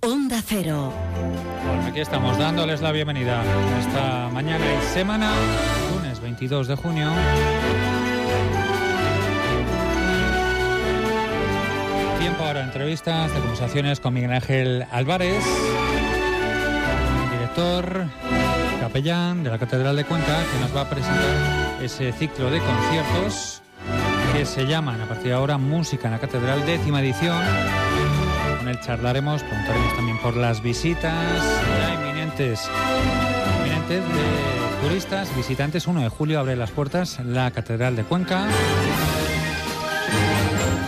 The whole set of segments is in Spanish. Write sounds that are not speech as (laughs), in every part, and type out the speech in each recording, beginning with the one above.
Onda Cero. Bueno, aquí estamos dándoles la bienvenida esta mañana y semana, lunes 22 de junio. Tiempo ahora entrevistas, de conversaciones con Miguel Ángel Álvarez, director, capellán de la Catedral de Cuenca, que nos va a presentar ese ciclo de conciertos que se llaman a partir de ahora Música en la Catedral, décima edición. Charlaremos, preguntaremos también por las visitas ya inminentes, inminentes de turistas, visitantes. 1 de julio abre las puertas la Catedral de Cuenca.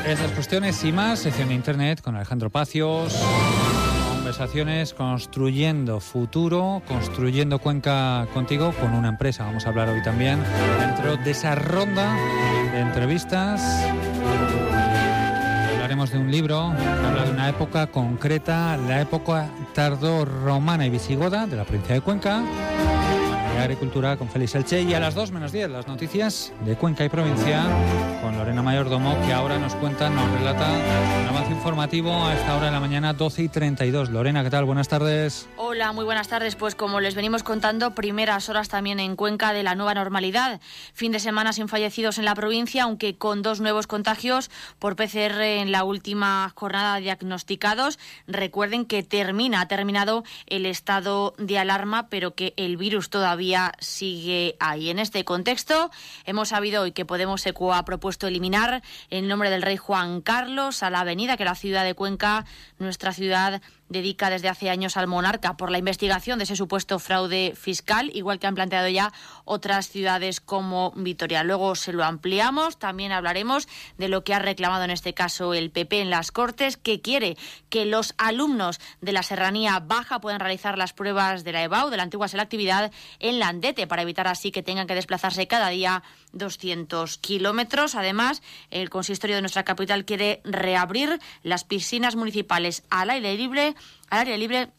Esas cuestiones y más, sección de internet con Alejandro Pacios. Conversaciones construyendo futuro, construyendo Cuenca contigo con una empresa. Vamos a hablar hoy también dentro de esa ronda de entrevistas. De un libro que habla de una época concreta, la época tardorromana y visigoda de la provincia de Cuenca. De Agricultura con Félix Elche y a las 2 menos 10 las noticias de Cuenca y provincia con Lorena Mayordomo que ahora nos cuenta, nos relata un avance informativo a esta hora de la mañana 12 y 32. Lorena, ¿qué tal? Buenas tardes. Hola, muy buenas tardes. Pues como les venimos contando, primeras horas también en Cuenca de la nueva normalidad. Fin de semana sin fallecidos en la provincia, aunque con dos nuevos contagios por PCR en la última jornada diagnosticados. Recuerden que termina, ha terminado el estado de alarma, pero que el virus todavía sigue ahí. En este contexto, hemos sabido hoy que Podemos ECO ha propuesto eliminar el nombre del rey Juan Carlos a la avenida que la ciudad de Cuenca, nuestra ciudad, dedica desde hace años al monarca por la investigación de ese supuesto fraude fiscal, igual que han planteado ya otras ciudades como Vitoria. Luego se lo ampliamos, también hablaremos de lo que ha reclamado en este caso el PP en las Cortes, que quiere que los alumnos de la Serranía Baja puedan realizar las pruebas de la EBAU, de la antigua selectividad, en Landete, para evitar así que tengan que desplazarse cada día 200 kilómetros. Además, el consistorio de nuestra capital quiere reabrir las piscinas municipales al aire libre al área libre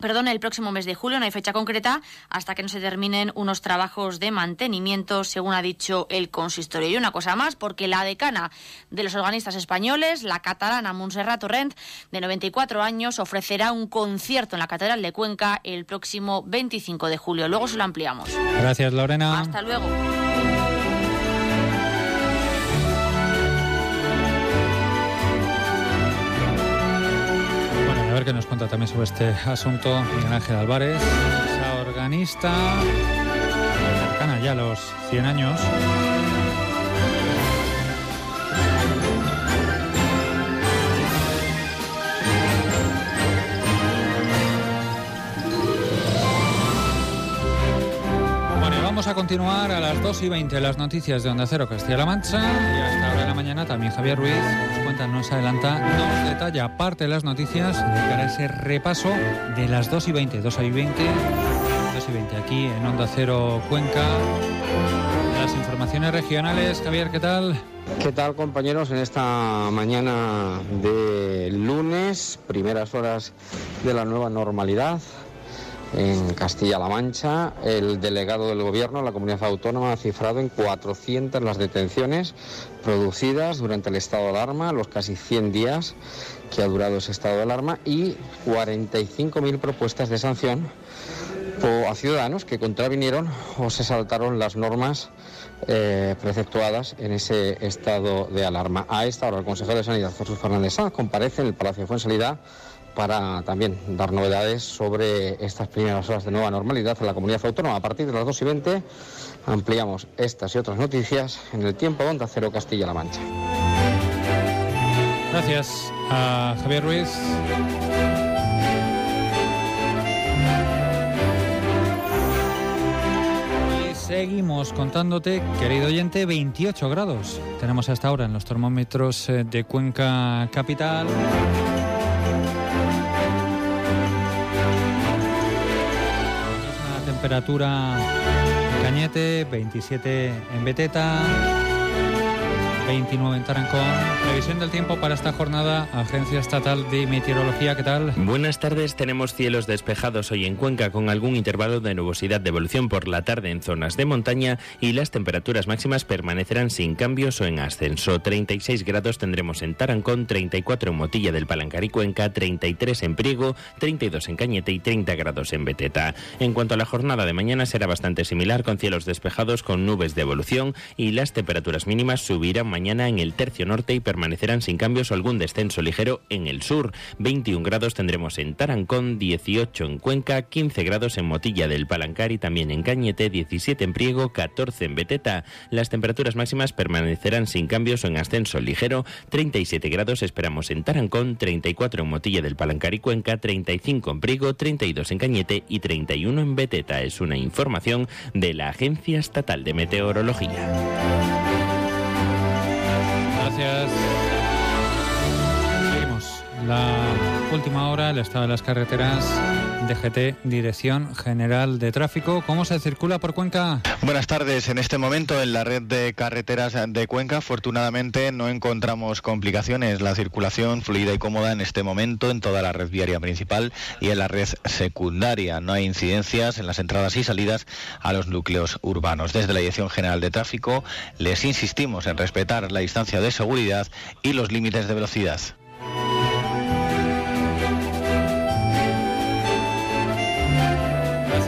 Perdón, el próximo mes de julio no hay fecha concreta hasta que no se terminen unos trabajos de mantenimiento, según ha dicho el consistorio. Y una cosa más, porque la decana de los organistas españoles, la catalana Montserrat Torrent, de 94 años, ofrecerá un concierto en la Catedral de Cuenca el próximo 25 de julio. Luego se lo ampliamos. Gracias, Lorena. Hasta luego. Ver qué nos cuenta también sobre este asunto Miguel Ángel Álvarez, organista cercana ya a los 100 años. Vamos a continuar a las 2 y 20 las noticias de Onda Cero Castilla-La Mancha y hasta ahora de la mañana también Javier Ruiz nos cuenta, nos adelanta, nos detalla parte de las noticias de cara a ese repaso de las 2 y 20, 2 y 20, 2 y 20 aquí en Onda Cero Cuenca. Las informaciones regionales, Javier, ¿qué tal? ¿Qué tal compañeros? En esta mañana de lunes, primeras horas de la nueva normalidad, en Castilla-La Mancha, el delegado del Gobierno, la comunidad autónoma, ha cifrado en 400 las detenciones producidas durante el estado de alarma, los casi 100 días que ha durado ese estado de alarma, y 45.000 propuestas de sanción a ciudadanos que contravinieron o se saltaron las normas eh, preceptuadas en ese estado de alarma. A esta hora, el consejero de Sanidad, Jesús Fernández Sanz, comparece en el Palacio de Fuensalida para también dar novedades sobre estas primeras horas de nueva normalidad en la comunidad autónoma. A partir de las 2 y 20 ampliamos estas y otras noticias en el tiempo Onda Cero Castilla-La Mancha. Gracias a Javier Ruiz. Seguimos contándote, querido oyente, 28 grados. Tenemos hasta ahora en los termómetros eh, de Cuenca Capital. Temperatura en Cañete, 27 en Beteta. 29 en Tarancón. Previsión del tiempo para esta jornada, Agencia Estatal de Meteorología, ¿qué tal? Buenas tardes, tenemos cielos despejados hoy en Cuenca con algún intervalo de nubosidad de evolución por la tarde en zonas de montaña y las temperaturas máximas permanecerán sin cambios o en ascenso. 36 grados tendremos en Tarancón, 34 en Motilla del Palancar y Cuenca, 33 en Priego, 32 en Cañete y 30 grados en Beteta. En cuanto a la jornada de mañana será bastante similar con cielos despejados con nubes de evolución y las temperaturas mínimas subirán mañana en el tercio norte y permanecerán sin cambios o algún descenso ligero en el sur. 21 grados tendremos en Tarancón, 18 en Cuenca, 15 grados en Motilla del Palancar y también en Cañete, 17 en Priego, 14 en Beteta. Las temperaturas máximas permanecerán sin cambios o en ascenso ligero. 37 grados esperamos en Tarancón, 34 en Motilla del Palancar y Cuenca, 35 en Priego, 32 en Cañete y 31 en Beteta. Es una información de la Agencia Estatal de Meteorología. Gracias. Seguimos. La última hora, el estado de las carreteras. DGT, Dirección General de Tráfico. ¿Cómo se circula por Cuenca? Buenas tardes. En este momento en la red de carreteras de Cuenca, afortunadamente no encontramos complicaciones. La circulación fluida y cómoda en este momento en toda la red viaria principal y en la red secundaria. No hay incidencias en las entradas y salidas a los núcleos urbanos. Desde la Dirección General de Tráfico les insistimos en respetar la distancia de seguridad y los límites de velocidad.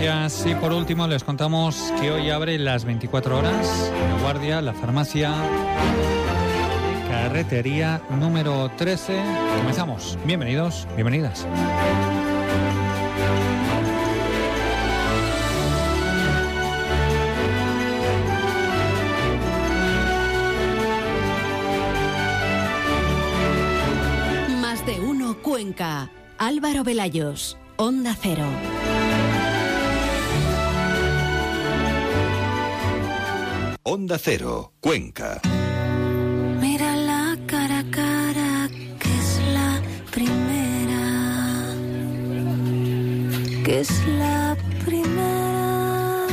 Y por último les contamos que hoy abre las 24 horas la guardia, la farmacia, carretería número 13. Comenzamos. Bienvenidos, bienvenidas. Más de uno Cuenca. Álvaro Velayos. Onda Cero. Onda Cero, Cuenca. Mira la cara a cara, que es la primera. Que es la primera.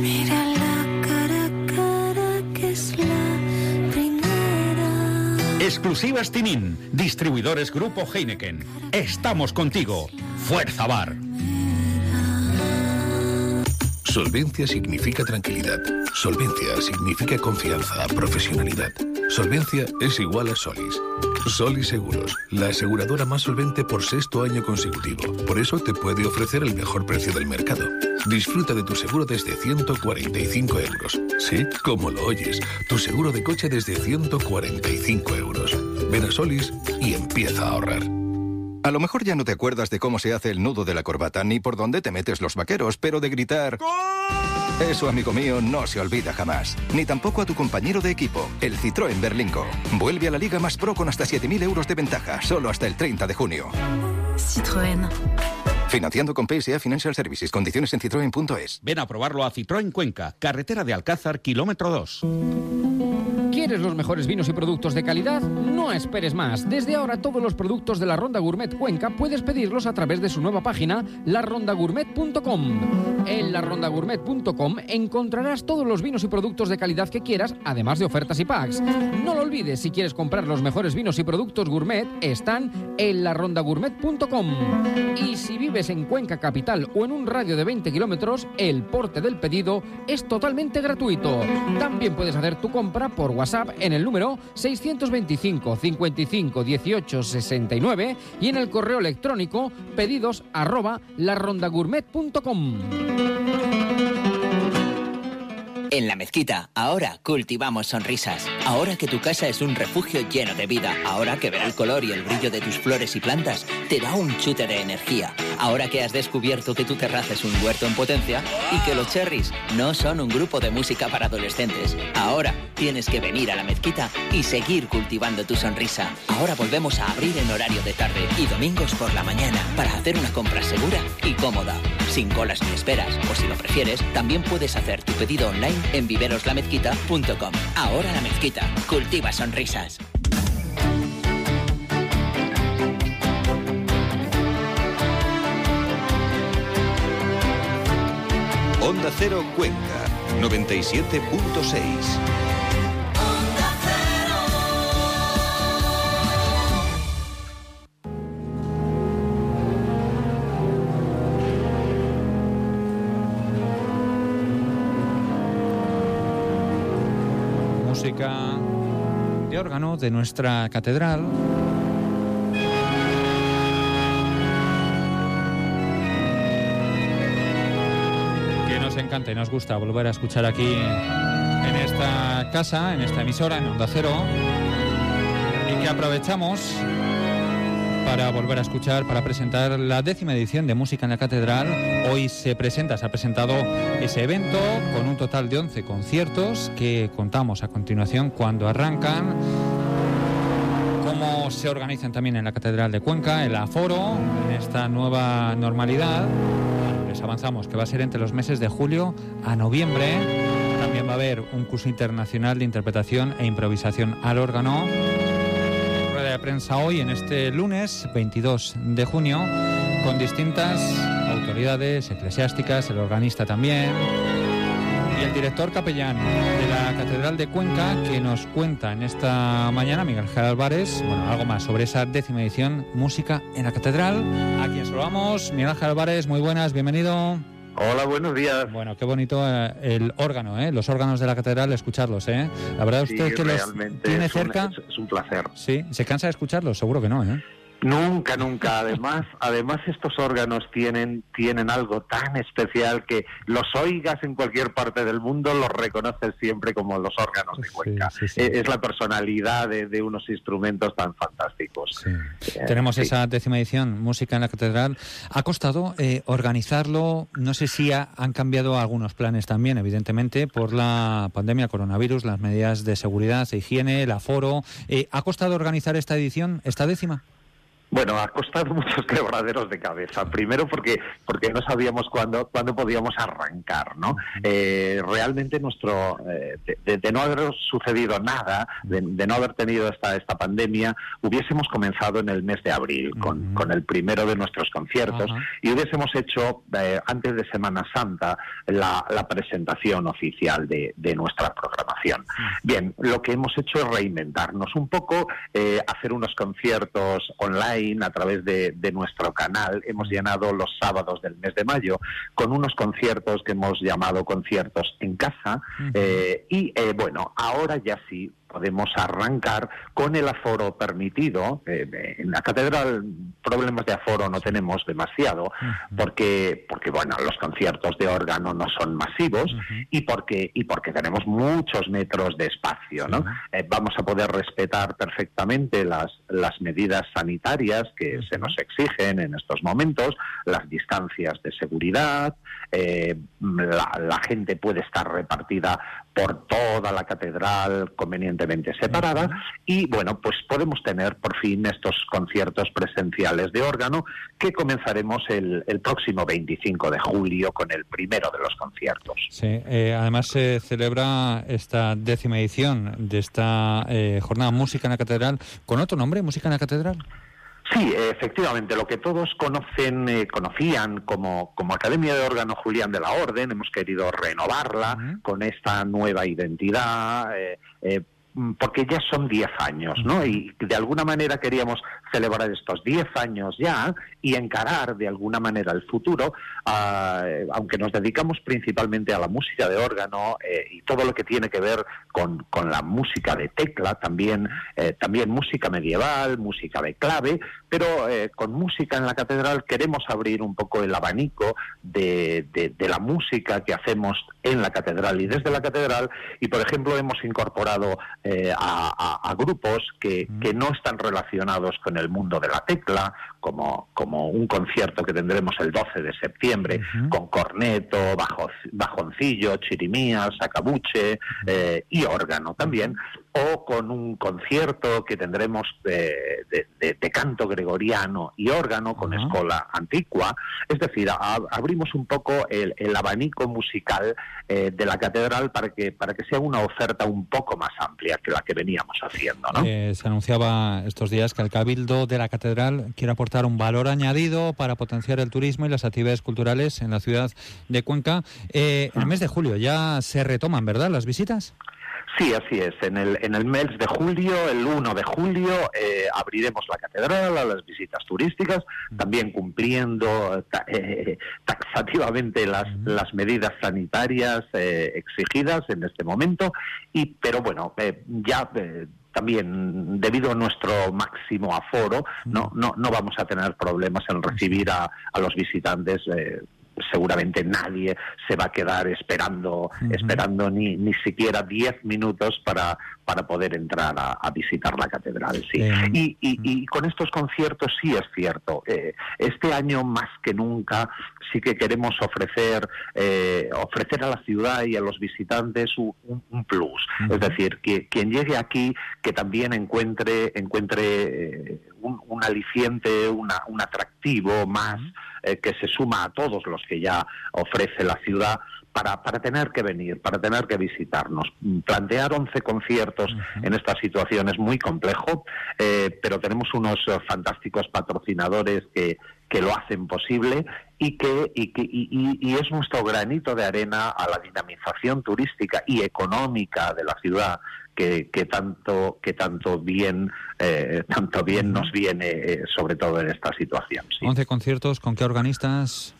Mira la cara a cara, que es la primera. Exclusivas Tinin, distribuidores Grupo Heineken. Estamos contigo. Fuerza Bar. Solvencia significa tranquilidad. Solvencia significa confianza, profesionalidad. Solvencia es igual a Solis. Solis Seguros, la aseguradora más solvente por sexto año consecutivo. Por eso te puede ofrecer el mejor precio del mercado. Disfruta de tu seguro desde 145 euros. Sí, como lo oyes, tu seguro de coche desde 145 euros. Ven a Solis y empieza a ahorrar. A lo mejor ya no te acuerdas de cómo se hace el nudo de la corbata ni por dónde te metes los vaqueros, pero de gritar... Eso, amigo mío, no se olvida jamás. Ni tampoco a tu compañero de equipo, el Citroën Berlingo. Vuelve a la Liga Más Pro con hasta 7.000 euros de ventaja, solo hasta el 30 de junio. Citroën. Financiando con PSA Financial Services. Condiciones en citroen.es. Ven a probarlo a Citroën Cuenca, carretera de Alcázar, kilómetro 2. ¿Quieres los mejores vinos y productos de calidad? No esperes más. Desde ahora todos los productos de la Ronda Gourmet Cuenca puedes pedirlos a través de su nueva página, larondagourmet.com. En larondagourmet.com encontrarás todos los vinos y productos de calidad que quieras, además de ofertas y packs. No lo olvides, si quieres comprar los mejores vinos y productos gourmet, están en larondagourmet.com. Y si vives en Cuenca Capital o en un radio de 20 kilómetros, el porte del pedido es totalmente gratuito. También puedes hacer tu compra por WhatsApp en el número 625 55 18 69 y en el correo electrónico pedidos arroba larondagourmet.com. En la mezquita, ahora cultivamos sonrisas. Ahora que tu casa es un refugio lleno de vida. Ahora que ver el color y el brillo de tus flores y plantas te da un chute de energía. Ahora que has descubierto que tu terraza es un huerto en potencia y que los cherries no son un grupo de música para adolescentes. Ahora tienes que venir a la mezquita y seguir cultivando tu sonrisa. Ahora volvemos a abrir en horario de tarde y domingos por la mañana para hacer una compra segura y cómoda. Sin colas ni esperas. O si lo prefieres, también puedes hacer tu pedido online en viveroslamezquita.com. Ahora la mezquita. Cultiva sonrisas. Onda Cero Cuenca. 97.6. De órgano de nuestra catedral. Que nos encanta y nos gusta volver a escuchar aquí en esta casa, en esta emisora, en Onda Cero. Y que aprovechamos para volver a escuchar, para presentar la décima edición de Música en la Catedral. Hoy se presenta, se ha presentado ese evento con un total de 11 conciertos que contamos a continuación cuando arrancan, cómo se organizan también en la Catedral de Cuenca, el aforo, en esta nueva normalidad. Les avanzamos que va a ser entre los meses de julio a noviembre. También va a haber un curso internacional de interpretación e improvisación al órgano prensa hoy, en este lunes 22 de junio, con distintas autoridades eclesiásticas, el organista también, y el director capellán de la Catedral de Cuenca, que nos cuenta en esta mañana, Miguel Ángel Álvarez, bueno, algo más sobre esa décima edición Música en la Catedral. A quien saludamos, Miguel Ángel Álvarez, muy buenas, bienvenido. Hola, buenos días. Bueno, qué bonito eh, el órgano, ¿eh? los órganos de la catedral, escucharlos. ¿eh? La verdad, Sí, usted que los tiene es cerca. es- es un placer. Sí, ¿se cansa de escucharlos? Seguro que no, ¿eh? Nunca, nunca. Además, (laughs) además estos órganos tienen, tienen algo tan especial que los oigas en cualquier parte del mundo, los reconoces siempre como los órganos de Cuenca. Eh, Es la personalidad de, de unos instrumentos tan fantásticos. Eh, Tenemos sí. esa décima edición, Música en la Catedral. Ha costado eh, organizarlo, no sé si ha- han cambiado algunos planes también, evidentemente, por la pandemia coronavirus, las medidas de seguridad, de higiene, el aforo. Eh, ¿Ha costado organizar esta edición, esta décima? Bueno, ha costado (laughs) muchos quebraderos de cabeza. Primero porque porque no sabíamos cuándo cuándo podíamos arrancar, ¿no? Eh, realmente nuestro eh, de, no haber sucedido nada, de, de no haber tenido esta esta pandemia, hubiésemos comenzado en el mes de abril con, con el primero de nuestros conciertos y hubiésemos hecho eh, antes de Semana Santa la, la presentación oficial de, de nuestra programación. Bien, lo que hemos hecho es reinventarnos un poco, eh, hacer unos conciertos online a través de, de nuestro canal. Hemos llenado los sábados del mes de mayo con unos conciertos que hemos llamado conciertos en casa. eh, y eh, bueno, ahora ya sí podemos arrancar con el aforo permitido. Eh, en la catedral problemas de aforo no tenemos demasiado porque porque bueno los conciertos de órgano no son masivos y porque y porque tenemos muchos metros de espacio, ¿no? Eh, vamos a poder respetar perfectamente las las medidas sanitarias que se nos exigen en estos momentos, las distancias de seguridad, eh, la, la gente puede estar repartida por toda la catedral convenientemente separada y bueno pues podemos tener por fin estos conciertos presenciales de órgano que comenzaremos el, el próximo 25 de julio con el primero de los conciertos. Sí, eh, además se celebra esta décima edición de esta eh, jornada Música en la Catedral con otro nombre, Música en la Catedral. Sí, efectivamente, lo que todos conocen, eh, conocían como, como Academia de Órgano Julián de la Orden, hemos querido renovarla con esta nueva identidad, eh, eh, porque ya son 10 años, ¿no? Y de alguna manera queríamos celebrar estos 10 años ya y encarar de alguna manera el futuro, ah, aunque nos dedicamos principalmente a la música de órgano eh, y todo lo que tiene que ver con, con la música de tecla, también, eh, también música medieval, música de clave, pero eh, con música en la catedral queremos abrir un poco el abanico de, de- de la música que hacemos en la catedral y desde la catedral. Y por ejemplo hemos incorporado a, a- a grupos que, que no están relacionados con el mundo de la tecla como, como un concierto que tendremos el 12 de septiembre con corneto, bajo, bajoncillo, chirimías, sacabuche eh, y órgano también o con un concierto que tendremos de, de- de- de canto gregoriano y órgano con escola antigua. Es decir, a- abrimos un poco el, el abanico musical eh, de la catedral para que, para que sea una oferta un poco más amplia que la que veníamos haciendo. ¿no? Eh, se anunciaba estos días que el Cabildo de la Catedral quiere aportar aportar un valor añadido para potenciar el turismo y las actividades culturales en la ciudad de Cuenca. Eh, el mes de julio ya se retoman, ¿verdad?, las visitas. Sí, así es. En el, en el mes de julio, el 1 de julio, eh, abriremos la catedral a las visitas turísticas, también cumpliendo ta- eh, taxativamente las, las medidas sanitarias eh, exigidas en este momento. Y, pero bueno, ya también debido a nuestro máximo aforo, no, no, no vamos a tener problemas en recibir a, a los visitantes. eh, seguramente nadie se va a quedar esperando esperando ni, ni siquiera 10 minutos para, para poder entrar a, a visitar la catedral. Sí. Y, y- y con estos conciertos sí es cierto. eh, este año más que nunca sí que queremos ofrecer eh, ofrecer a la ciudad y a los visitantes un, un- un plus. Es decir, que quien llegue aquí que también encuentre encuentre eh, un, un aliciente, una- un atractivo más eh, que se suma a todos los que ya ofrece la ciudad para, para tener que venir, para tener que visitarnos. Mm, Plantear 11 conciertos en esta situación es muy complejo, eh, pero tenemos unos eh, fantásticos patrocinadores que, que lo hacen posible y que, y, que y, y- y es nuestro granito de arena a la dinamización turística y económica de la ciudad que, que tanto que tanto bien eh, tanto bien nos viene eh, sobre todo en esta situación. sí. 11 conciertos, ¿con qué organistas?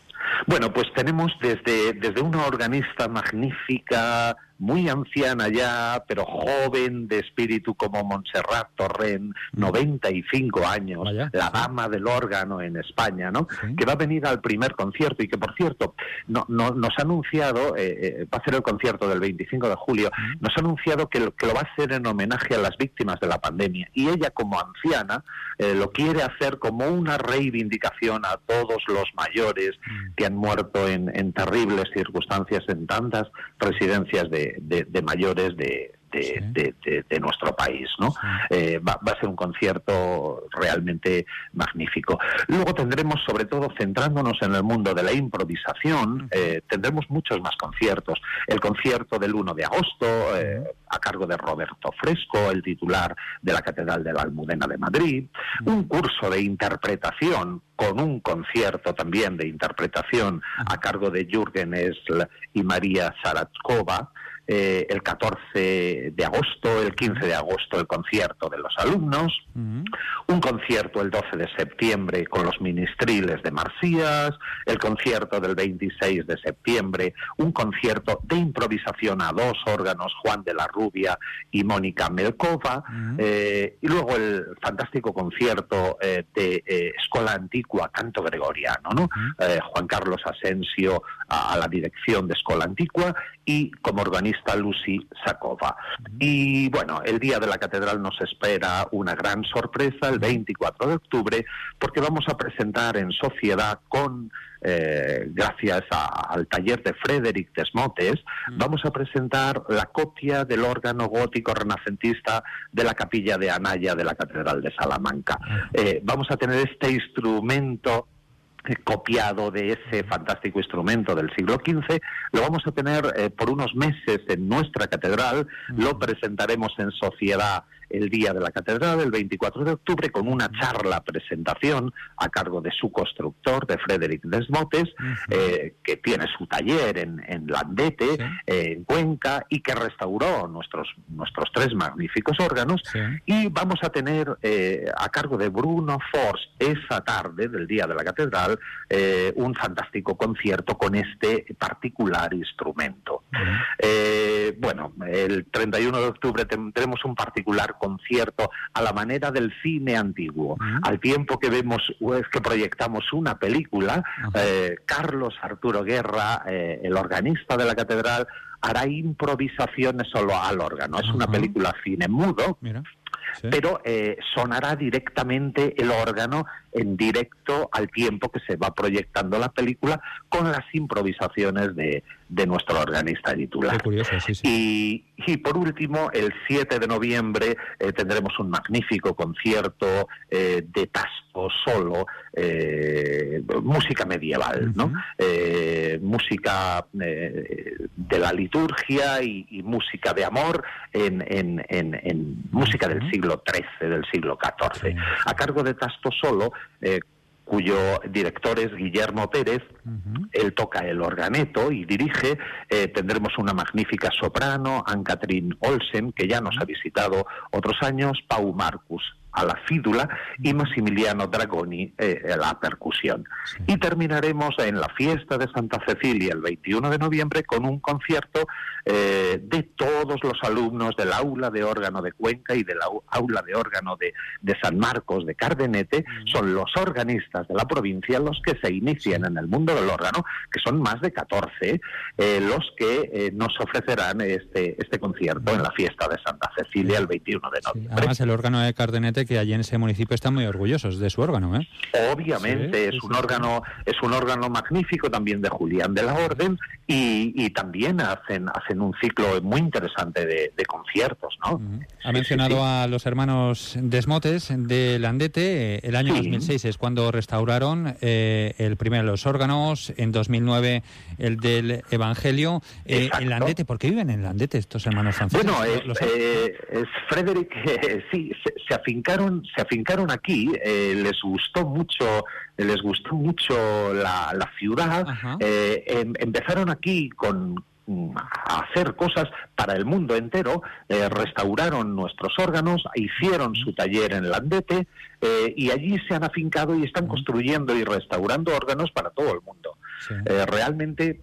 Bueno, pues tenemos desde, desde una organista magnífica, muy anciana ya, pero joven de espíritu como Montserrat Torrent, 95 años, la dama del órgano en España, ¿no? Que va a venir al primer concierto y que, por cierto, no, no- nos ha anunciado, eh, eh, va a ser el concierto del 25 de julio, nos ha anunciado que lo, que lo va a hacer en homenaje a las víctimas de la pandemia. Y ella, como anciana, eh, lo quiere hacer como una reivindicación a todos los mayores que han muerto en, en terribles circunstancias en tantas residencias de, de- de mayores de, de- de- de- de nuestro país. ¿no? Eh, va, va a ser un concierto realmente magnífico. Luego tendremos, sobre todo centrándonos en el mundo de la improvisación, eh, tendremos muchos más conciertos. El concierto del 1 de agosto, eh, a cargo de Roberto Fresco, el titular de la Catedral de la Almudena de Madrid, un curso de interpretación con un concierto también de interpretación a cargo de Jürgen Esl y María Saratkova, eh, el 14 de agosto, el 15 de agosto el concierto de los alumnos, un concierto el 12 de septiembre con los ministriles de Marsías, el concierto del 26 de septiembre, un concierto de improvisación a dos órganos, Juan de la Rubia y Mónica Melkova, eh, y luego el fantástico concierto eh, de Escola Antigua, canto gregoriano, ¿no? Juan Carlos Asensio a, la dirección de Escola Antigua y como organista Lucy Sakova. Y bueno, el día de la catedral nos espera una gran sorpresa el 24 de octubre porque vamos a presentar en sociedad con eh, gracias a- al taller de Frederick Desmotes, vamos a presentar la copia del órgano gótico renacentista de la capilla de Anaya de la Catedral de Salamanca. Eh, vamos a tener este instrumento copiado de ese fantástico instrumento del siglo XV, lo vamos a tener eh, por unos meses en nuestra catedral, lo presentaremos en sociedad el día de la catedral, el 24 de octubre, con una charla presentación a cargo de su constructor, de Frederick Desmotes, eh, que tiene su taller en, en Landete, eh, en Cuenca, y que restauró nuestros, nuestros tres magníficos órganos. Y vamos a tener eh, a cargo de Bruno Force esa tarde del día de la catedral un fantástico concierto con este particular instrumento. Bueno, el 31 de octubre tendremos un particular concierto a la manera del cine antiguo. Al tiempo que vemos, es que proyectamos una película, eh, Carlos Arturo Guerra, eh, el organista de la catedral, hará improvisaciones solo al órgano. Es una película cine mudo. Pero eh, sonará directamente el órgano en directo al tiempo que se va proyectando la película con las improvisaciones de, de nuestro organista titular. Qué curioso, sí, sí. Y, y por último, el 7 de noviembre eh, tendremos un magnífico concierto eh, de Tasco solo, eh, música medieval, ¿no? Música de la liturgia y, y música de amor en, en- en- en música del siglo XIII, del siglo XIV. A cargo de Tasto solo, eh, cuyo director es Guillermo Pérez. Él toca el organeto y dirige. Eh, tendremos una magnífica soprano, Ann-Catherine Olsen, que ya nos ha visitado otros años, Pau Marcus a la fídula y Massimiliano Dragoni eh, a la percusión. Y terminaremos en la fiesta de Santa Cecilia el 21 de noviembre con un concierto eh, de todos los alumnos del aula de órgano de Cuenca y del au- aula de órgano de, de San Marcos de Cardenete. Son los organistas de la provincia los que se inician en el mundo del órgano, que son más de 14, eh, los que eh, nos ofrecerán este, este concierto en la fiesta de Santa Cecilia el 21 de noviembre. Además, el órgano de Cardenete, que allí en ese municipio están muy orgullosos de su órgano, ¿eh? Obviamente Sí, es sí, un sí. órgano es un órgano magnífico también de Julián de la Orden y, y también hacen hacen un ciclo muy interesante de, de conciertos, ¿no? Ha mencionado a los hermanos Desmotes de Landete. eh, El año Sí. 2006 es cuando restauraron eh, el primero de los órganos, en 2009 el del Evangelio. Eh, en Landete, ¿por qué viven en Landete estos hermanos franceses? Bueno, ¿Lo- es, eh, es Frederick, eh, (laughs) sí, se, se afincaron, se afincaron aquí. eh, les gustó mucho, les gustó mucho la, la ciudad. eh, em- empezaron aquí con a hacer cosas para el mundo entero, eh, restauraron nuestros órganos, hicieron su taller en Landete eh, y allí se han afincado y están construyendo y restaurando órganos para todo el mundo. Eh, realmente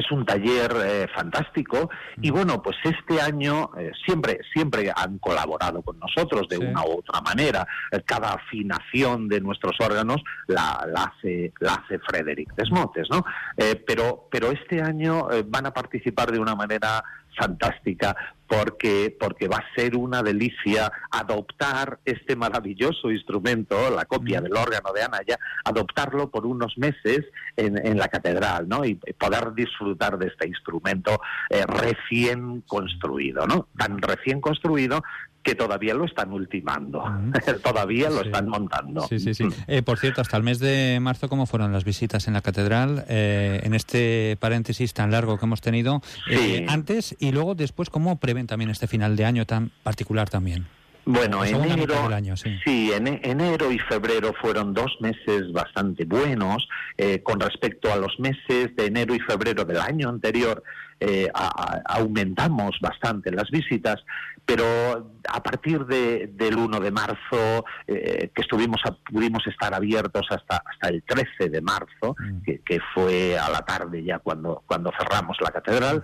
es un taller eh, fantástico. Y bueno pues este año eh, siempre siempre han colaborado con nosotros de Sí. una u otra manera. Eh, cada afinación de nuestros órganos la, la hace la hace Frederick Desmontes no Eh, pero pero este año van a participar de una manera fantástica porque porque va a ser una delicia adoptar este maravilloso instrumento, la copia del órgano de Anaya, adoptarlo por unos meses en, en la catedral, ¿no? Y poder disfrutar de este instrumento eh, recién construido, ¿no? Tan recién construido que todavía lo están ultimando, (laughs) todavía lo están montando. Sí, sí, sí. Eh, por cierto, hasta el mes de marzo, ¿cómo fueron las visitas en la catedral? Eh, en este paréntesis tan largo que hemos tenido, eh, Sí. antes y luego después, ¿cómo prevén también este final de año tan particular también? Bueno, enero, año, sí. sí, ene- enero y febrero fueron dos meses bastante buenos eh, con respecto a los meses de enero y febrero del año anterior. eh, a- a- aumentamos bastante las visitas, pero a partir de, del 1 de marzo, eh, que estuvimos a- pudimos estar abiertos hasta, hasta el 13 de marzo, que, que fue a la tarde ya cuando, cuando cerramos la catedral,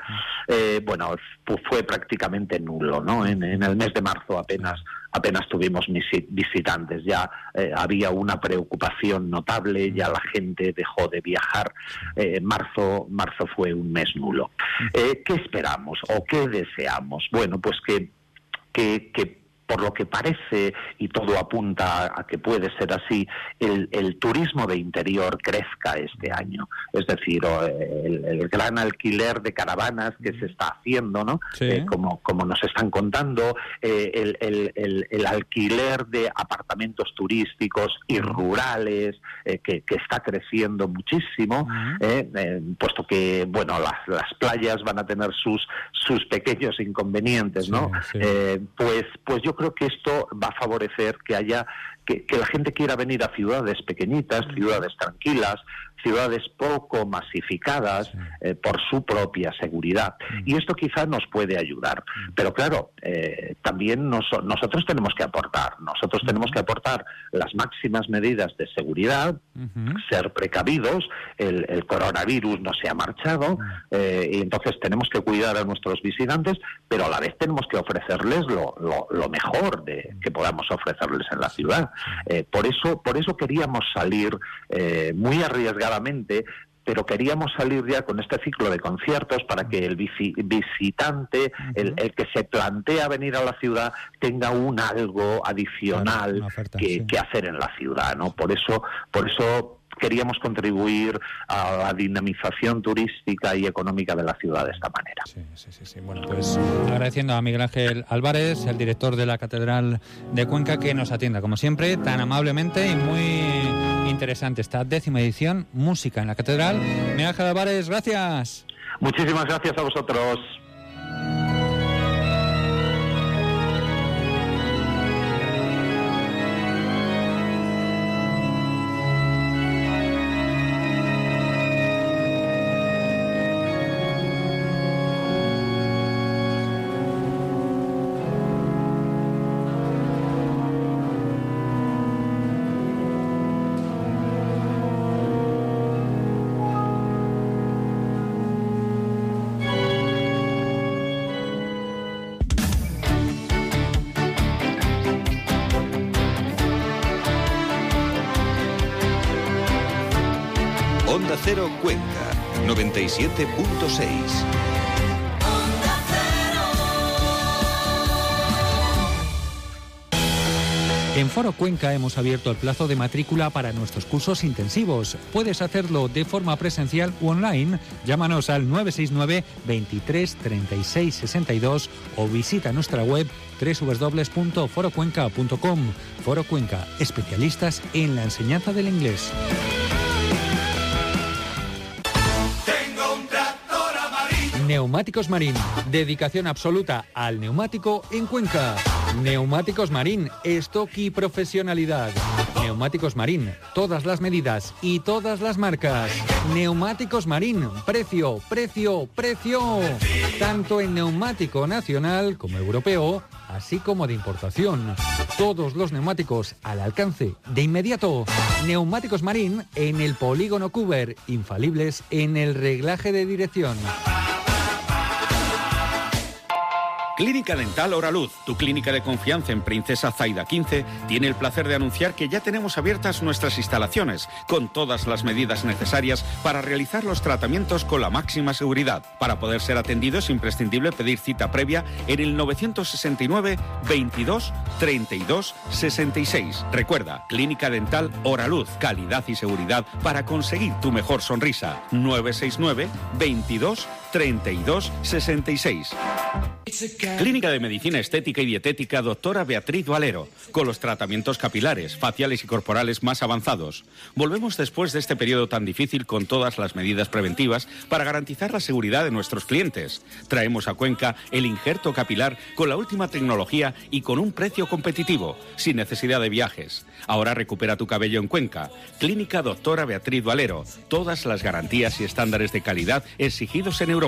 eh, bueno, fu- fue prácticamente nulo, ¿no? En, en el mes de marzo apenas apenas tuvimos visi- visitantes, ya eh, había una preocupación notable, ya la gente dejó de viajar, marzo, marzo fue un mes nulo. ¿Qué esperamos o qué deseamos? Bueno, pues que, que, que por lo que parece, y todo apunta a que puede ser así, el, el turismo de interior crezca este año. Es decir, el, el gran alquiler de caravanas que se está haciendo, ¿no? Sí. Eh, como, como nos están contando, eh, el, el- el- el alquiler de apartamentos turísticos y rurales, eh, que, que está creciendo muchísimo, eh, puesto que, bueno, las, las playas van a tener sus, sus pequeños inconvenientes, ¿no? Pues, pues yo creo que esto va a favorecer que haya que, que la gente quiera venir a ciudades pequeñitas, ciudades tranquilas, ciudades poco masificadas eh, por su propia seguridad. Y esto quizás nos puede ayudar. Pero claro, eh, también nos- nosotros tenemos que aportar. Nosotros tenemos que aportar las máximas medidas de seguridad, ser precavidos. El, el coronavirus no se ha marchado eh, y entonces tenemos que cuidar a nuestros visitantes, pero a la vez tenemos que ofrecerles lo, lo- lo mejor de, que podamos ofrecerles en la ciudad. Eh, por eso, por eso queríamos salir eh, muy arriesgadamente pero queríamos salir ya con este ciclo de conciertos para que el visi- visitante, el, el que se plantea venir a la ciudad, tenga un algo adicional que, que hacer en la ciudad, ¿no? Por eso, por eso queríamos contribuir a la dinamización turística y económica de la ciudad de esta manera. Pues agradeciendo a Miguel Ángel Álvarez, el director de la Catedral de Cuenca, que nos atienda, como siempre, tan amablemente y muy interesante esta décima edición, Música en la Catedral. Miguel Ángel Álvarez, gracias. Muchísimas gracias a vosotros. 97.6. En Foro Cuenca hemos abierto el plazo de matrícula para nuestros cursos intensivos. Puedes hacerlo de forma presencial u online. Llámanos al 969 23 36 62 o visita nuestra web www.forocuenca.com. Foro Cuenca, especialistas en la enseñanza del inglés. Neumáticos Marín, dedicación absoluta al neumático en Cuenca. Neumáticos Marín, stock y profesionalidad. Neumáticos Marín, todas las medidas y todas las marcas. Neumáticos Marín, precio, precio, precio. Tanto en neumático nacional como europeo, así como de importación. Todos los neumáticos al alcance de inmediato. Neumáticos Marín en el polígono Cuber, infalibles en el reglaje de dirección. Clínica Dental Luz, tu clínica de confianza en Princesa Zaida 15, tiene el placer de anunciar que ya tenemos abiertas nuestras instalaciones, con todas las medidas necesarias para realizar los tratamientos con la máxima seguridad. Para poder ser atendido es imprescindible pedir cita previa en el 969 22 32 66. Recuerda, Clínica Dental Luz, calidad y seguridad para conseguir tu mejor sonrisa. 969 22 32 66. Clínica de Medicina Estética y Dietética Doctora Beatriz Valero, con los tratamientos capilares, faciales y corporales más avanzados. Volvemos después de este periodo tan difícil con todas las medidas preventivas para garantizar la seguridad de nuestros clientes. Traemos a Cuenca el injerto capilar con la última tecnología y con un precio competitivo, sin necesidad de viajes. Ahora recupera tu cabello en Cuenca. Clínica Doctora Beatriz Valero, todas las garantías y estándares de calidad exigidos en Europa.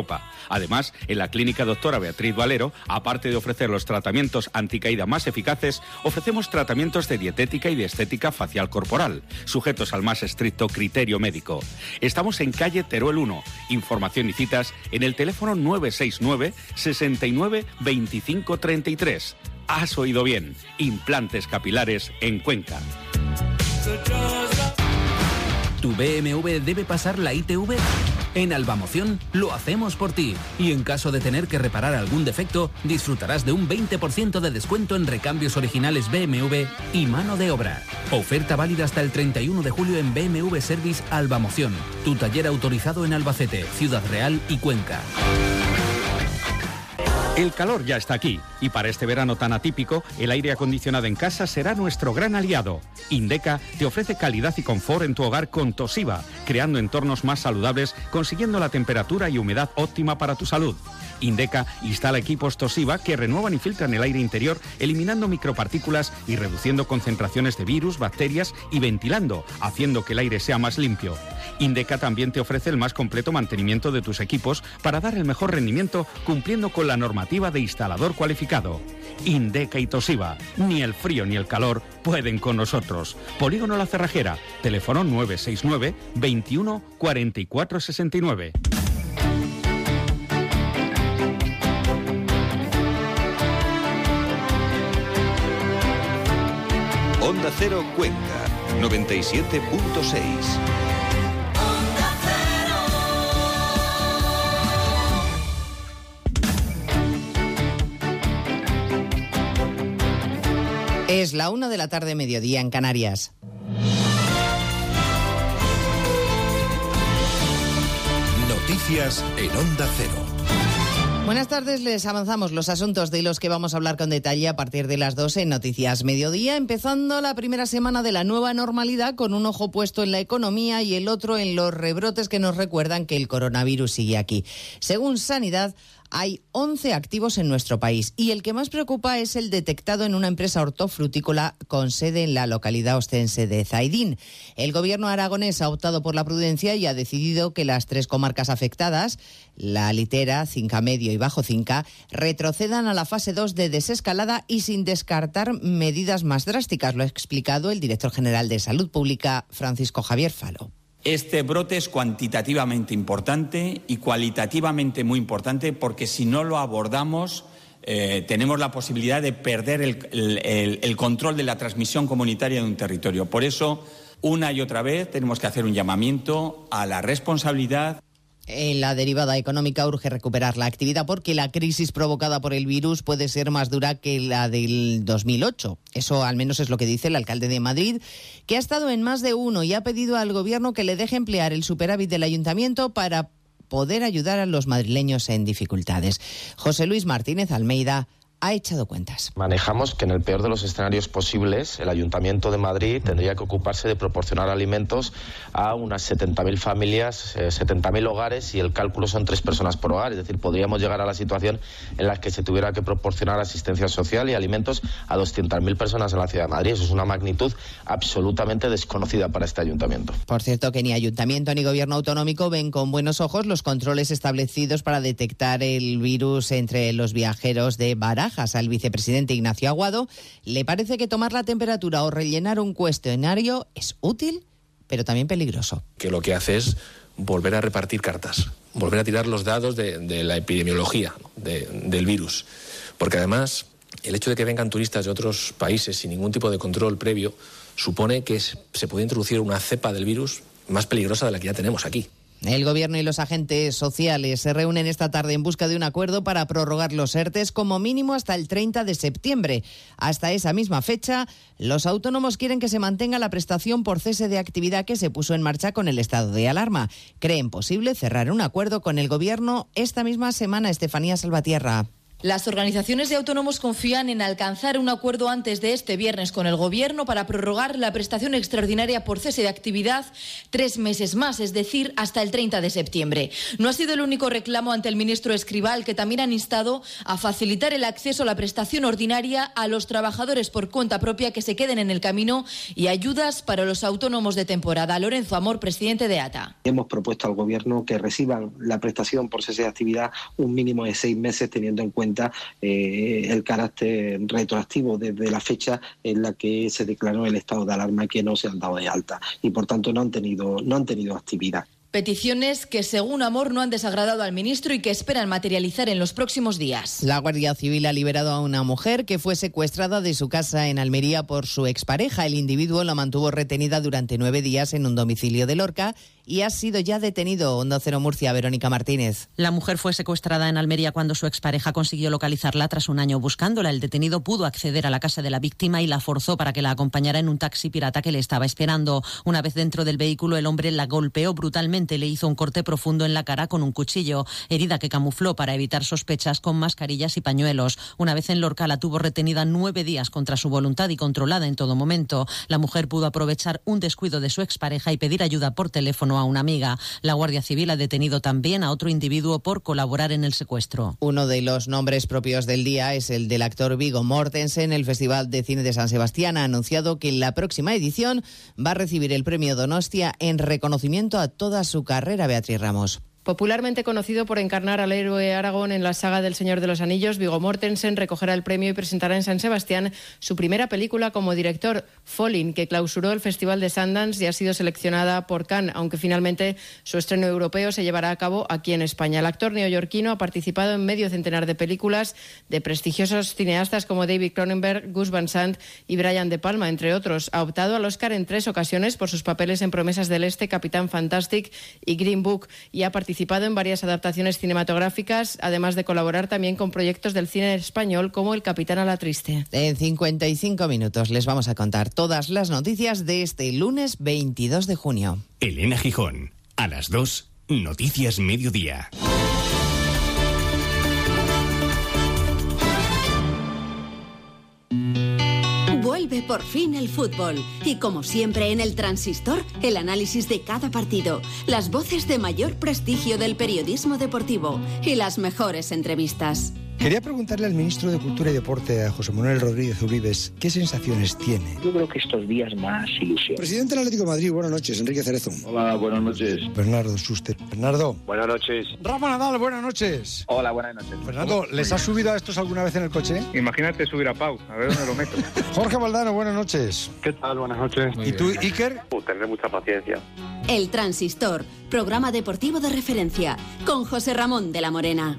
Además, en la Clínica Doctora Beatriz Valero, aparte de ofrecer los tratamientos anticaída más eficaces, ofrecemos tratamientos de dietética y de estética facial corporal, sujetos al más estricto criterio médico. Estamos en calle Teruel 1. Información y citas en el teléfono 969 69 25 33. Has oído bien. Implantes capilares en Cuenca. ¿Tu BMW debe pasar la ITV? En Albamoción lo hacemos por ti y en caso de tener que reparar algún defecto, disfrutarás de un 20% de descuento en recambios originales BMW y mano de obra. Oferta válida hasta el 31 de julio en BMW Service Albamoción, tu taller autorizado en Albacete, Ciudad Real y Cuenca. El calor ya está aquí y para este verano tan atípico, el aire acondicionado en casa será nuestro gran aliado. Indeca te ofrece calidad y confort en tu hogar con Toshiba, creando entornos más saludables, consiguiendo la temperatura y humedad óptima para tu salud. Indeca instala equipos Toshiba que renuevan y filtran el aire interior, eliminando micropartículas y reduciendo concentraciones de virus, bacterias y ventilando, haciendo que el aire sea más limpio. Indeca también te ofrece el más completo mantenimiento de tus equipos para dar el mejor rendimiento cumpliendo con la normativa de instalador cualificado. Indeca y Toshiba, ni el frío ni el calor pueden con nosotros. Polígono La Cerrajera, teléfono 969 21 44 69. Onda Cero Cuenca, 97.6. Es la una de la tarde, mediodía en Canarias. Noticias en Onda Cero. Buenas tardes, les avanzamos los asuntos de los que vamos a hablar con detalle a partir de las 12 en Noticias Mediodía, empezando la primera semana de la nueva normalidad con un ojo puesto en la economía y el otro en los rebrotes que nos recuerdan que el coronavirus sigue aquí. Según Sanidad, hay 11 activos en nuestro país y el que más preocupa es el detectado en una empresa hortofrutícola con sede en la localidad ostense de Zaidín. El gobierno aragonés ha optado por la prudencia y ha decidido que las tres comarcas afectadas, la Litera, Cinca Medio y Bajo Cinca, retrocedan a la fase 2 de desescalada y sin descartar medidas más drásticas. Lo ha explicado el director general de Salud Pública, Francisco Javier Falo. Este brote es cuantitativamente importante y cualitativamente muy importante porque si no lo abordamos eh, tenemos la posibilidad de perder el, el- control de la transmisión comunitaria de un territorio. Por eso Una y otra vez tenemos que hacer un llamamiento a la responsabilidad en la derivada económica urge recuperar la actividad porque la crisis provocada por el virus puede ser más dura que la del 2008. Eso al menos es lo que dice el alcalde de Madrid, que ha estado en más de uno y ha pedido al gobierno que le deje emplear el superávit del ayuntamiento para poder ayudar a los madrileños en dificultades. José Luis Martínez Almeida ha echado cuentas. Manejamos que en el peor de los escenarios posibles, el Ayuntamiento de Madrid tendría que ocuparse de proporcionar alimentos a unas 70.000 familias, eh, 70.000 hogares y el cálculo son tres personas por hogar. Es decir, podríamos llegar a la situación en la que se tuviera que proporcionar asistencia social y alimentos a 200.000 personas en la ciudad de Madrid. Eso es una magnitud absolutamente desconocida para este ayuntamiento. Por cierto, que ni ayuntamiento ni gobierno autonómico ven con buenos ojos los controles establecidos para detectar el virus entre los viajeros de Al vicepresidente Ignacio Aguado le parece que tomar la temperatura o rellenar un cuestionario es útil, pero también peligroso. Que lo que hace es volver a repartir cartas, volver a tirar los dados de, de la epidemiología de, del virus. Porque además, el hecho de que vengan turistas de otros países sin ningún tipo de control previo supone que se puede introducir una cepa del virus más peligrosa de la que ya tenemos aquí. El Gobierno y los agentes sociales se reúnen esta tarde en busca de un acuerdo para prorrogar los ERTES como mínimo hasta el 30 de septiembre. Hasta esa misma fecha, los autónomos quieren que se mantenga la prestación por cese de actividad que se puso en marcha con el estado de alarma. Creen posible cerrar un acuerdo con el Gobierno esta misma semana, Estefanía Salvatierra. Las organizaciones de autónomos confían en alcanzar un acuerdo antes de este viernes con el Gobierno para prorrogar la prestación extraordinaria por cese de actividad tres meses más, es decir, hasta el 30 de septiembre. No ha sido el único reclamo ante el ministro Escribal, que también han instado a facilitar el acceso a la prestación ordinaria a los trabajadores por cuenta propia que se queden en el camino y ayudas para los autónomos de temporada. Lorenzo Amor, presidente de ATA. Hemos propuesto al Gobierno que reciban la prestación por cese de actividad un mínimo de seis meses, teniendo en cuenta eh, el carácter retroactivo desde la fecha en la que se declaró el estado de alarma y que no se han dado de alta y por tanto no han tenido, no han tenido actividad. Peticiones que, según Amor, no han desagradado al ministro y que esperan materializar en los próximos días. La Guardia Civil ha liberado a una mujer que fue secuestrada de su casa en Almería por su expareja. El individuo la mantuvo retenida durante nueve días en un domicilio de Lorca y ha sido ya detenido. Onda Cero Murcia, Verónica Martínez. La mujer fue secuestrada en Almería cuando su expareja consiguió localizarla tras un año buscándola. El detenido pudo acceder a la casa de la víctima y la forzó para que la acompañara en un taxi pirata que le estaba esperando. Una vez dentro del vehículo, el hombre la golpeó brutalmente le hizo un corte profundo en la cara con un cuchillo, herida que camufló para evitar sospechas con mascarillas y pañuelos. Una vez en Lorca la tuvo retenida nueve días contra su voluntad y controlada en todo momento. La mujer pudo aprovechar un descuido de su expareja y pedir ayuda por teléfono a una amiga. La Guardia Civil ha detenido también a otro individuo por colaborar en el secuestro. Uno de los nombres propios del día es el del actor Vigo Mortensen. El Festival de Cine de San Sebastián ha anunciado que en la próxima edición va a recibir el premio Donostia en reconocimiento a todas su carrera, Beatriz Ramos. Popularmente conocido por encarnar al héroe Aragón en la saga del Señor de los Anillos, Vigo Mortensen recogerá el premio y presentará en San Sebastián su primera película como director, Falling, que clausuró el Festival de Sundance y ha sido seleccionada por Cannes, aunque finalmente su estreno europeo se llevará a cabo aquí en España. El actor neoyorquino ha participado en medio centenar de películas de prestigiosos cineastas como David Cronenberg, Gus Van Sant y Brian De Palma, entre otros. Ha optado al Oscar en tres ocasiones por sus papeles en Promesas del Este, Capitán Fantastic y Green Book y ha participado participado en varias adaptaciones cinematográficas, además de colaborar también con proyectos del cine español como El Capitán a la Triste. En 55 minutos les vamos a contar todas las noticias de este lunes 22 de junio. Elena Gijón, a las 2, Noticias Mediodía. Vuelve por fin el fútbol. Y como siempre en el transistor, el análisis de cada partido, las voces de mayor prestigio del periodismo deportivo. Y las mejores entrevistas. Quería preguntarle al ministro de Cultura y Deporte, a José Manuel Rodríguez Uribes, ¿qué sensaciones tiene? Yo creo que estos días más ilusión. Presidente del Atlético de Madrid, buenas noches, Enrique Cerezo. Hola, buenas noches. Bernardo Suster. Bernardo. Buenas noches. Rafa Nadal, buenas noches. Hola, buenas noches. Fernando, ¿les has subido a estos alguna vez en el coche? Imagínate subir a Pau, a ver dónde lo meto. (laughs) Jorge Valdano, buenas noches. ¿Qué tal? Buenas noches. ¿Y tú, Iker? Uh, tendré mucha paciencia. El Transistor, programa deportivo de referencia, con José Ramón de la Morena.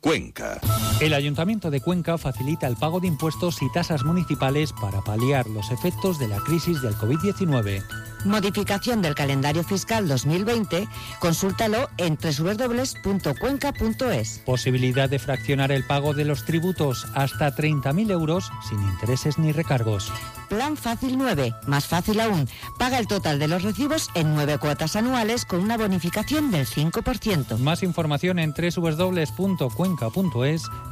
Cuenca. El Ayuntamiento de Cuenca facilita el pago de impuestos y tasas municipales para paliar los efectos de la crisis del COVID-19. Modificación del calendario fiscal 2020, consúltalo en www.cuenca.es. Posibilidad de fraccionar el pago de los tributos hasta 30.000 euros sin intereses ni recargos. Plan Fácil 9, más fácil aún. Paga el total de los recibos en nueve cuotas anuales con una bonificación del 5%. Más información en www.cuenca.es,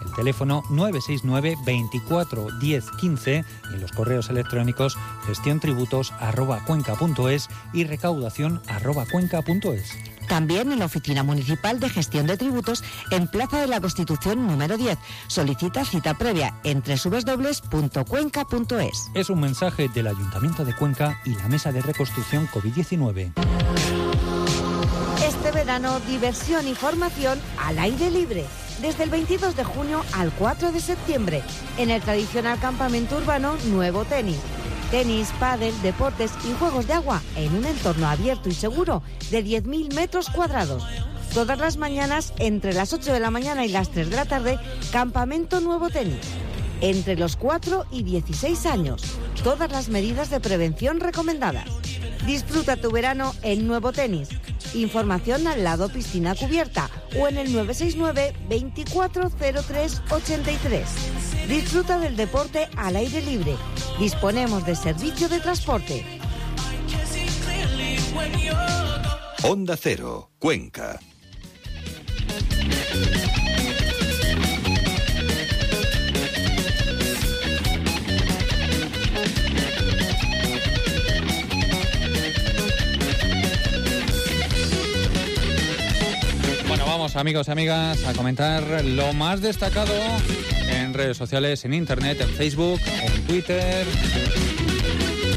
el teléfono 969 24 10 15 y los correos electrónicos gestiontributos@cuenca.es y recaudación@cuenca.es. También en la Oficina Municipal de Gestión de Tributos en Plaza de la Constitución número 10. Solicita cita previa en www.cuenca.es. Es un mensaje del Ayuntamiento de Cuenca y la Mesa de Reconstrucción COVID-19. Este verano, diversión y formación al aire libre. Desde el 22 de junio al 4 de septiembre, en el tradicional campamento urbano Nuevo Tenis. Tenis, pádel, deportes y juegos de agua en un entorno abierto y seguro de 10.000 metros cuadrados. Todas las mañanas, entre las 8 de la mañana y las 3 de la tarde, Campamento Nuevo Tenis. Entre los 4 y 16 años. Todas las medidas de prevención recomendadas. Disfruta tu verano en Nuevo Tenis. Información al lado piscina cubierta o en el 969 2403 83. Disfruta del deporte al aire libre. Disponemos de servicio de transporte. Onda Cero, Cuenca. Amigos y amigas a comentar lo más destacado en redes sociales, en internet, en Facebook, en Twitter,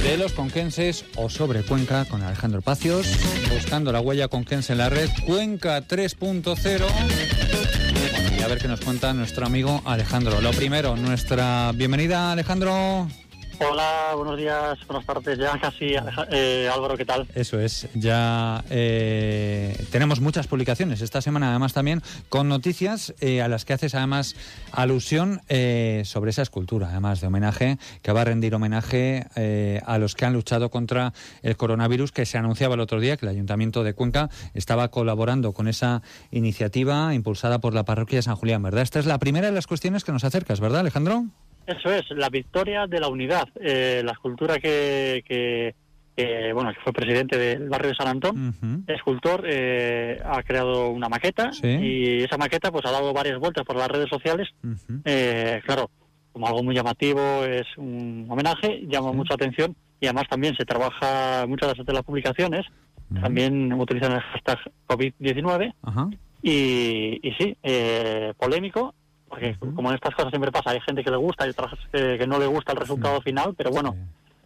de los conquenses o sobre Cuenca con Alejandro Pacios, buscando la huella conquense en la red Cuenca 3.0. Bueno, y a ver qué nos cuenta nuestro amigo Alejandro. Lo primero, nuestra bienvenida Alejandro. Hola, buenos días, buenas tardes. Ya casi, eh, Álvaro, ¿qué tal? Eso es, ya eh, tenemos muchas publicaciones esta semana, además también con noticias eh, a las que haces además alusión eh, sobre esa escultura, además de homenaje, que va a rendir homenaje eh, a los que han luchado contra el coronavirus, que se anunciaba el otro día que el Ayuntamiento de Cuenca estaba colaborando con esa iniciativa impulsada por la parroquia de San Julián, ¿verdad? Esta es la primera de las cuestiones que nos acercas, ¿verdad, Alejandro? Eso es, la victoria de la unidad. Eh, la escultura que, que, que, bueno, que fue presidente del barrio de San Antón, escultor, eh, ha creado una maqueta Sí. y esa maqueta pues ha dado varias vueltas por las redes sociales. Eh, claro, como algo muy llamativo, es un homenaje, llama mucha atención y además también se trabaja muchas de las publicaciones, también utilizan el hashtag COVID-19 Ajá. y, y sí, eh, polémico, porque como en estas cosas siempre pasa, hay gente que le gusta y otras eh, que no le gusta el resultado final, pero bueno,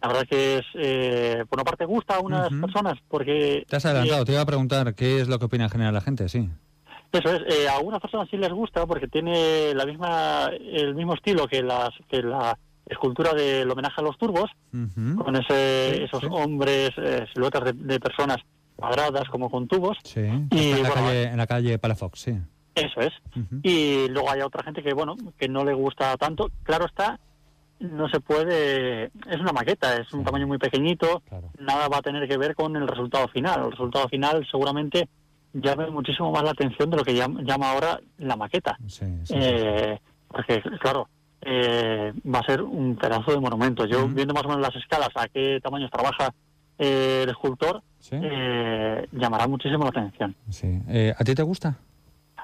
la verdad que es, eh, por una parte gusta a unas personas, porque... Te has adelantado, te iba a preguntar qué es lo que opina en general la gente, sí. Eso es, eh, a algunas personas sí les gusta porque tiene la misma, el mismo estilo que, las, que la escultura del homenaje a los turbos, con ese, esos hombres, eh, siluetas de, de personas cuadradas como con tubos. Sí. Y, en, la bueno, calle, en la calle Palafox, sí. Eso es. Y luego hay otra gente que, bueno, que no le gusta tanto. Claro está, no se puede... Es una maqueta, es un tamaño muy pequeñito. Nada va a tener que ver con el resultado final. El resultado final seguramente llame muchísimo más la atención de lo que llama, llama ahora la maqueta. Eh, porque, claro, eh, va a ser un pedazo de monumento. Yo, viendo más o menos las escalas, a qué tamaños trabaja eh, el escultor, eh, llamará muchísimo la atención. sí. Eh, ¿A ti te gusta?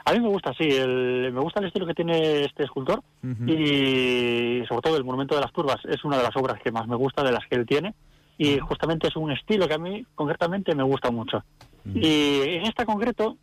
A mí me gusta, sí, el, me gusta el estilo que tiene este escultor y sobre todo el Monumento de las Turbas. Es una de las obras que más me gusta de las que él tiene y justamente es un estilo que a mí concretamente me gusta mucho. Y en esta concreto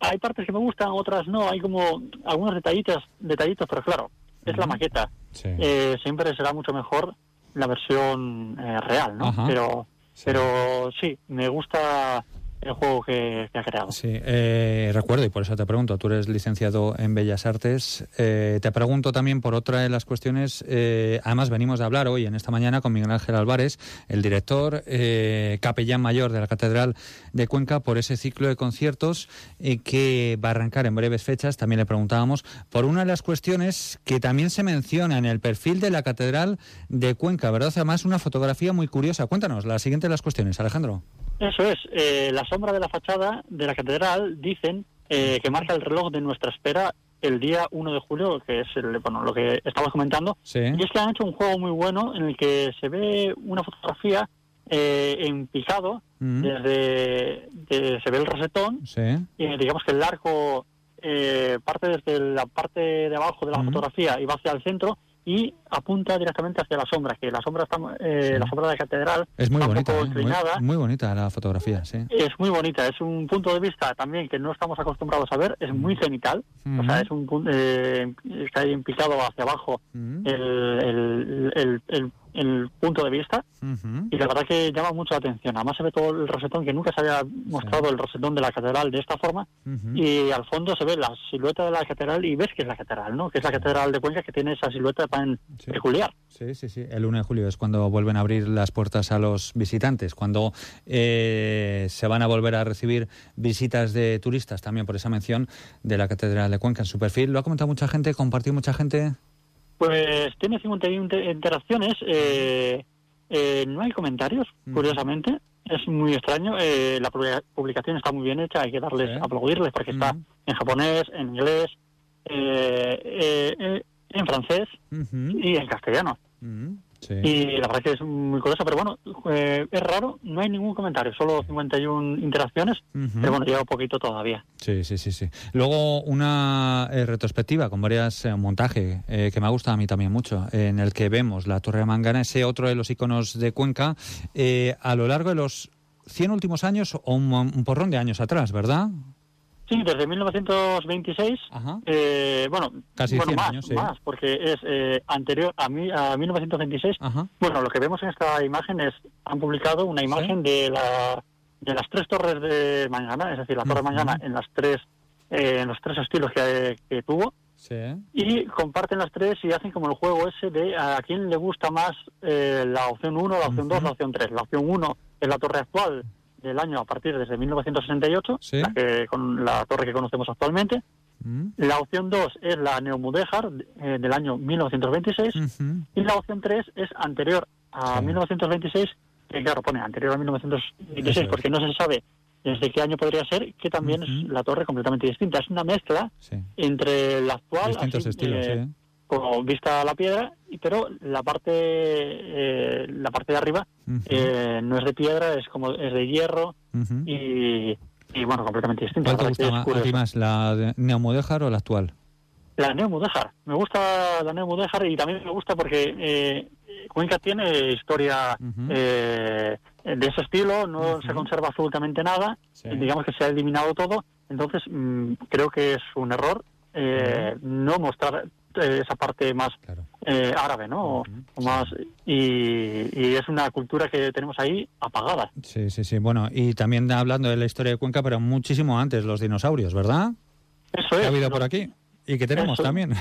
hay partes que me gustan, otras no, hay como algunos detallitos, detallitos pero claro, es la maqueta. Eh, siempre será mucho mejor la versión eh, real, ¿no? Pero, pero sí, me gusta el juego que, ha creado. Sí, eh, recuerdo, y por eso te pregunto, tú eres licenciado en Bellas Artes. Eh, te pregunto también por otra de las cuestiones, eh, además venimos de hablar hoy, en esta mañana, con Miguel Ángel Álvarez, el director, capellán mayor de la Catedral de Cuenca, por ese ciclo de conciertos que va a arrancar en breves fechas. También le preguntábamos por una de las cuestiones que también se menciona en el perfil de la Catedral de Cuenca, ¿verdad? Además, una fotografía muy curiosa. Cuéntanos la siguiente de las cuestiones, Alejandro. Eso es, eh, la sombra de la fachada de la catedral dicen eh, que marca el reloj de nuestra espera el día 1 de julio, que es el, bueno, lo que estamos comentando. Y es que han hecho un juego muy bueno en el que se ve una fotografía eh, en picado, mm. desde, se ve el rosetón, y digamos que el arco parte desde la parte de abajo de la mm. fotografía y va hacia el centro, y apunta directamente hacia la sombra, que la sombra está, eh, la sombra de la catedral es muy bonita, ¿eh? muy, bonita la fotografía, sí. Es muy bonita, es un punto de vista también que no estamos acostumbrados a ver, es muy cenital, o sea, es un eh, está ahí picado hacia abajo el, el, el el punto de vista y la verdad que llama mucho la atención. Además se ve todo el rosetón, que nunca se había mostrado el rosetón de la catedral de esta forma y al fondo se ve la silueta de la catedral y ves que es la catedral, ¿no? Que es la catedral de Cuenca que tiene esa silueta tan peculiar. Sí, sí, sí. El 1 de julio es cuando vuelven a abrir las puertas a los visitantes, cuando eh, se van a volver a recibir visitas de turistas también por esa mención de la catedral de Cuenca en su perfil. Lo ha comentado mucha gente, compartido mucha gente. Pues tiene 51 interacciones. Eh, eh, no hay comentarios, curiosamente. Es muy extraño. Eh, la publicación está muy bien hecha. Hay que darles, aplaudirles porque está en japonés, en inglés, en francés y en castellano. Y la verdad que es muy curioso, pero bueno, eh, es raro, no hay ningún comentario, solo 51 interacciones, pero bueno, lleva un poquito todavía. Sí, sí, sí, sí. Luego una eh, retrospectiva con varias eh, montajes que me ha gustado a mí también mucho, en el que vemos la Torre de Mangana, ese otro de los iconos de Cuenca, a lo largo de los 100 últimos años o un porrón de años atrás, ¿verdad? Sí, desde 1926. Eh, bueno, Casi bueno, más, años, más, porque es eh, anterior a, mi, a 1926. Bueno, lo que vemos en esta imagen es, han publicado una imagen de, la, de las tres torres de Mañana, es decir, la torre de Mañana en las tres eh, en los tres estilos que, tuvo. Y comparten las tres y hacen como el juego ese de a quién le gusta más la opción 1, la opción 2, la opción 3. La opción 1 es la torre actual del año a partir desde 1968, la que, con la torre que conocemos actualmente. Mm. La opción 2 es la Neomudéjar eh, del año 1926 y la opción 3 es anterior a 1926, que claro, pone anterior a 1926 porque no se sabe desde qué año podría ser, que también es la torre completamente distinta. Es una mezcla entre la actual, eh, como vista a la piedra, pero la parte eh, la parte de arriba eh, no es de piedra, es como es de hierro y, bueno, completamente distinta. ¿Cuál te gusta a ti más, la neomudéjar o la actual? La neomudéjar. Me gusta la neomudéjar y también me gusta porque eh, Cuenca tiene historia eh, de ese estilo, no se conserva absolutamente nada, digamos que se ha eliminado todo, entonces mm, creo que es un error no mostrar esa parte más eh, árabe, ¿no? más y, es una cultura que tenemos ahí apagada. Sí, sí, sí. Bueno, y también hablando de la historia de Cuenca, pero muchísimo antes los dinosaurios, ¿verdad? Eso es. ha habido por aquí? Y que tenemos también.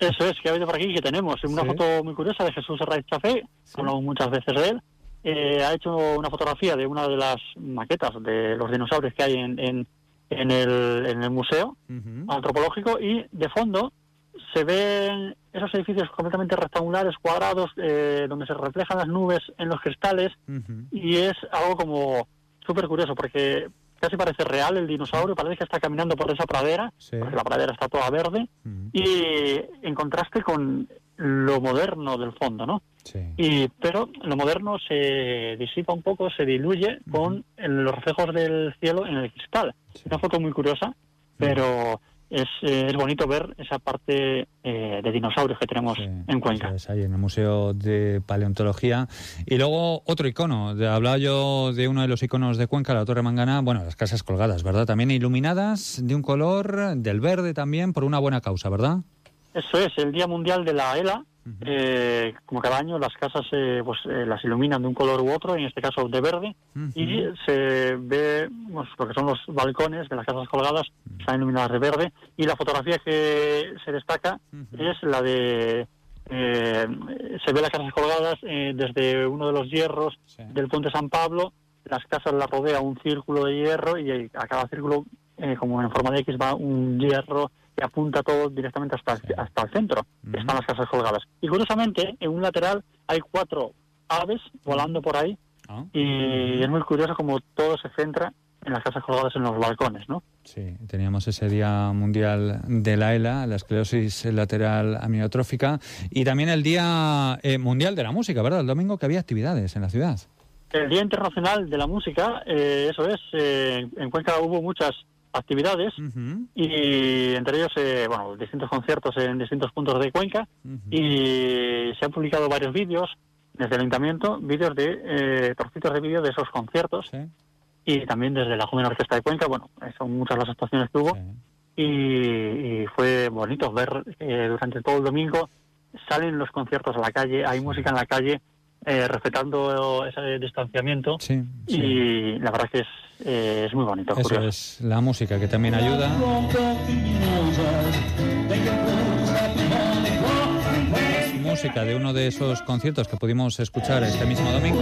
Eso es, que ha habido por aquí y que tenemos. Una foto muy curiosa de Jesús Herraiz Chafé, hablamos muchas veces de él. Eh, ha hecho una fotografía de una de las maquetas de los dinosaurios que hay en, en, en, el, en el museo antropológico y de fondo se ven esos edificios completamente rectangulares, cuadrados, eh, donde se reflejan las nubes en los cristales y es algo como súper curioso porque casi parece real el dinosaurio, parece que está caminando por esa pradera, porque la pradera está toda verde y en contraste con lo moderno del fondo, ¿no? Y, pero lo moderno se disipa un poco, se diluye con los reflejos del cielo en el cristal. Es una foto muy curiosa, pero es, eh, es bonito ver esa parte eh, de dinosaurios que tenemos en Cuenca. Es ahí en el Museo de Paleontología. Y luego otro icono. hablaba yo de uno de los iconos de Cuenca, la Torre Mangana. Bueno, las casas colgadas, ¿verdad? También iluminadas de un color del verde también, por una buena causa, ¿verdad? Eso es, el Día Mundial de la ELA. Eh, como cada año, las casas eh, pues eh, las iluminan de un color u otro, en este caso de verde, y se ve pues, lo que son los balcones de las casas colgadas, están iluminadas de verde, y la fotografía que se destaca es la de... eh, se ve las casas colgadas eh, desde uno de los hierros del puente San Pablo, las casas la rodea un círculo de hierro y a cada círculo, eh, como en forma de X, va un hierro que apunta todo directamente hasta, hasta el centro. Están las casas colgadas. Y curiosamente, en un lateral hay cuatro aves volando por ahí y es muy curioso como todo se centra en las casas colgadas en los balcones, ¿no? Sí, teníamos ese Día Mundial de la ELA, la esclerosis lateral amiotrófica, y también el Día eh, Mundial de la Música, ¿verdad? El domingo que había actividades en la ciudad. El Día Internacional de la Música, eh, eso es, eh, en Cuenca hubo muchas actividades y entre ellos, eh, bueno, distintos conciertos en distintos puntos de Cuenca y se han publicado varios vídeos desde el ayuntamiento, vídeos de, eh, trocitos de vídeo de esos conciertos y también desde la Joven Orquesta de Cuenca, bueno, son muchas las actuaciones que hubo y, y fue bonito ver eh, durante todo el domingo salen los conciertos a la calle, hay música en la calle, eh, respetando ese distanciamiento y la verdad que es, eh, es muy bonito. Eso curioso. es la música que también ayuda. Es música de uno de esos conciertos que pudimos escuchar este mismo domingo.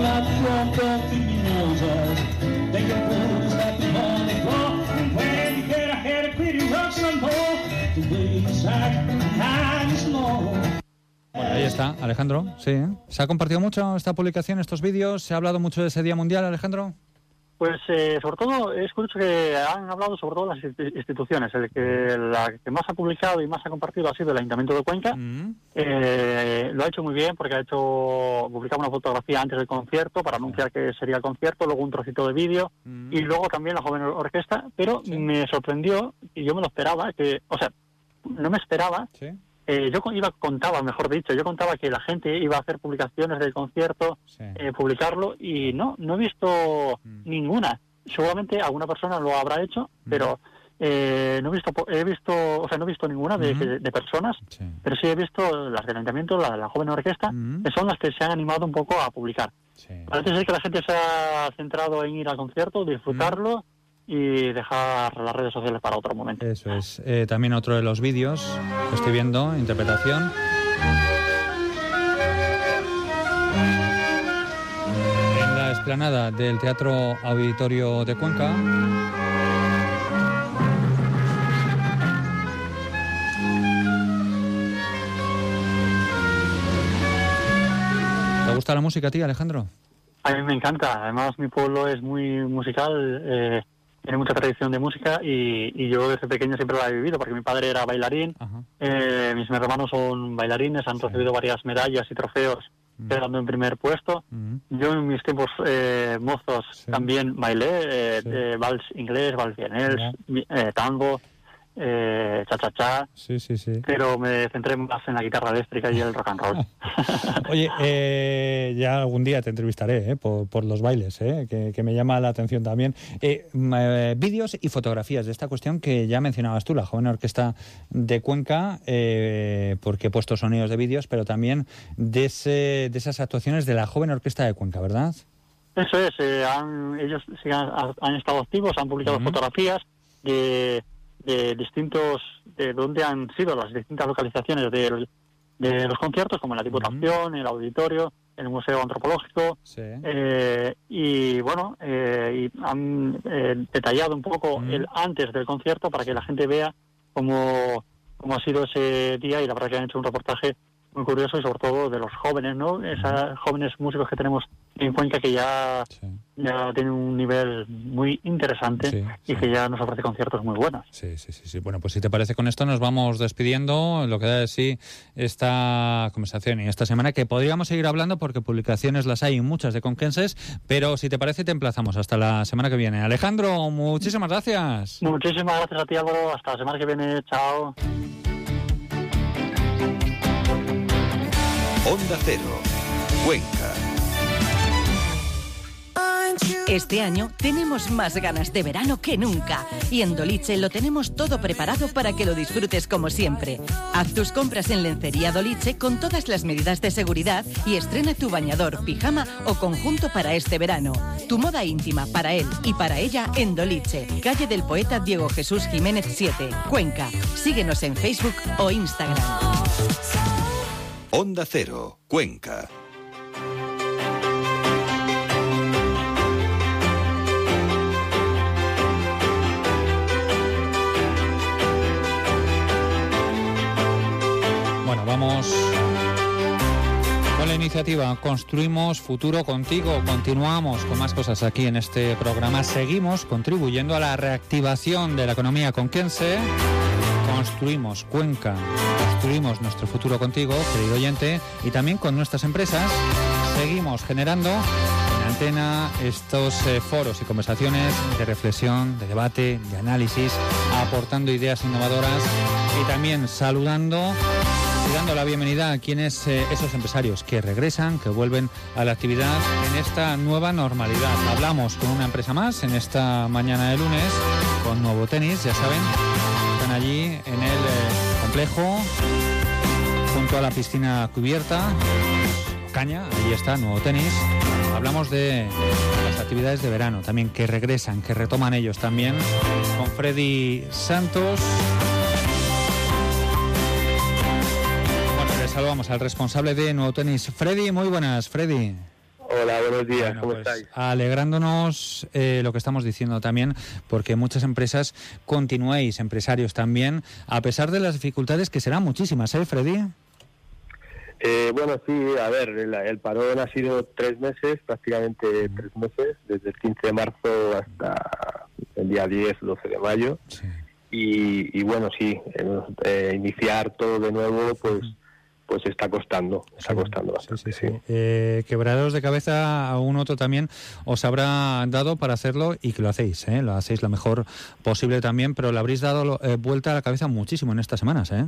Bueno, ahí está, Alejandro. Sí. ¿eh? ¿Se ha compartido mucho esta publicación, estos vídeos? ¿Se ha hablado mucho de ese Día Mundial, Alejandro? Pues eh, sobre todo he escuchado que han hablado sobre todo las insti- instituciones. El que la que más ha publicado y más ha compartido ha sido el Ayuntamiento de Cuenca. Eh, lo ha hecho muy bien porque ha hecho publicado una fotografía antes del concierto para anunciar que sería el concierto, luego un trocito de vídeo y luego también la joven orquesta. Pero me sorprendió y yo me lo esperaba que, o sea, no me esperaba. Eh, yo iba contaba, mejor dicho, yo contaba que la gente iba a hacer publicaciones del concierto, eh, publicarlo y no, no he visto ninguna. Seguramente alguna persona lo habrá hecho, pero eh, no he visto, he visto, o sea, no he visto ninguna de, de personas, pero sí he visto las del ayuntamiento, la, la joven orquesta, que son las que se han animado un poco a publicar. Parece ser que la gente se ha centrado en ir al concierto, disfrutarlo y dejar las redes sociales para otro momento. Eso es. Eh, también otro de los vídeos que estoy viendo, interpretación. En la explanada del Teatro Auditorio de Cuenca. ¿Te gusta la música a ti, Alejandro? A mí me encanta. Además, mi pueblo es muy musical, eh, tiene mucha tradición de música y, y yo desde pequeño siempre la he vivido porque mi padre era bailarín, eh, mis hermanos son bailarines, han recibido varias medallas y trofeos quedando en primer puesto. Yo en mis tiempos eh, mozos también bailé eh, eh, vals inglés, vals vienés, mi- eh, tango, eh, cha-cha-cha, Sí, sí, sí. pero me centré más en la guitarra eléctrica y el rock and roll. (laughs) Oye, eh, ya algún día te entrevistaré eh, por, por los bailes, eh, que, que me llama la atención también. Eh, mm, vídeos y fotografías de esta cuestión que ya mencionabas tú, la joven orquesta de Cuenca, eh, porque he puesto sonidos de vídeos, pero también de, ese, de esas actuaciones de la joven orquesta de Cuenca, ¿verdad? Eso es, han, ellos sí han, han estado activos, han publicado fotografías de, de distintos, de dónde han sido las distintas localizaciones del- de los conciertos, como la Diputación, el Auditorio, el Museo Antropológico, eh, y bueno, eh, y han eh, detallado un poco el antes del concierto para que la gente vea cómo, cómo ha sido ese día y la verdad que han hecho un reportaje muy curioso y sobre todo de los jóvenes, ¿no? Esos jóvenes músicos que tenemos en Cuenca que ya, ya tienen un nivel muy interesante y que ya nos ofrece conciertos muy buenos. Sí, sí, sí, sí. Bueno, pues si te parece con esto nos vamos despidiendo. Lo que da de sí esta conversación y esta semana que podríamos seguir hablando porque publicaciones las hay muchas de conquenses, pero si te parece te emplazamos hasta la semana que viene. Alejandro, muchísimas gracias. Muchísimas gracias a ti Álvaro, hasta la semana que viene, chao. Onda Cero, Cuenca. Este año tenemos más ganas de verano que nunca y en Doliche lo tenemos todo preparado para que lo disfrutes como siempre. Haz tus compras en Lencería Doliche con todas las medidas de seguridad y estrena tu bañador, pijama o conjunto para este verano. Tu moda íntima para él y para ella en Doliche, calle del poeta Diego Jesús Jiménez 7, Cuenca. Síguenos en Facebook o Instagram. Onda Cero, Cuenca. Bueno, vamos con la iniciativa Construimos Futuro Contigo. Continuamos con más cosas aquí en este programa. Seguimos contribuyendo a la reactivación de la economía conquense. Construimos Cuenca, construimos nuestro futuro contigo, querido oyente, y también con nuestras empresas. Seguimos generando en antena estos eh, foros y conversaciones de reflexión, de debate, de análisis, aportando ideas innovadoras y también saludando y dando la bienvenida a quienes eh, esos empresarios que regresan, que vuelven a la actividad en esta nueva normalidad. Hablamos con una empresa más en esta mañana de lunes con Nuevo Tenis, ya saben, allí en el eh, complejo junto a la piscina cubierta. Caña, ahí está, Nuevo Tenis. Hablamos de las actividades de verano también que regresan, que retoman ellos también con Freddy Santos. Bueno, le saludamos al responsable de Nuevo Tenis. Freddy, muy buenas, Freddy. Hola, buenos días, Bueno, ¿cómo pues, estáis? Alegrándonos eh, lo que estamos diciendo también, porque muchas empresas continuéis, empresarios también, a pesar de las dificultades que serán muchísimas, ¿eh, Freddy? Eh, bueno, sí, a ver, el, el parón ha sido tres meses, prácticamente tres meses, desde el 15 de marzo hasta el día 10, 12 de mayo. Y, y bueno, sí, eh, eh, iniciar todo de nuevo, pues pues está costando, está costando bastante, sí. Eh, quebraderos de cabeza a un otro también os habrá dado para hacerlo y que lo hacéis, ¿eh? lo hacéis lo mejor posible también, pero le habréis dado eh, vuelta a la cabeza muchísimo en estas semanas, ¿eh?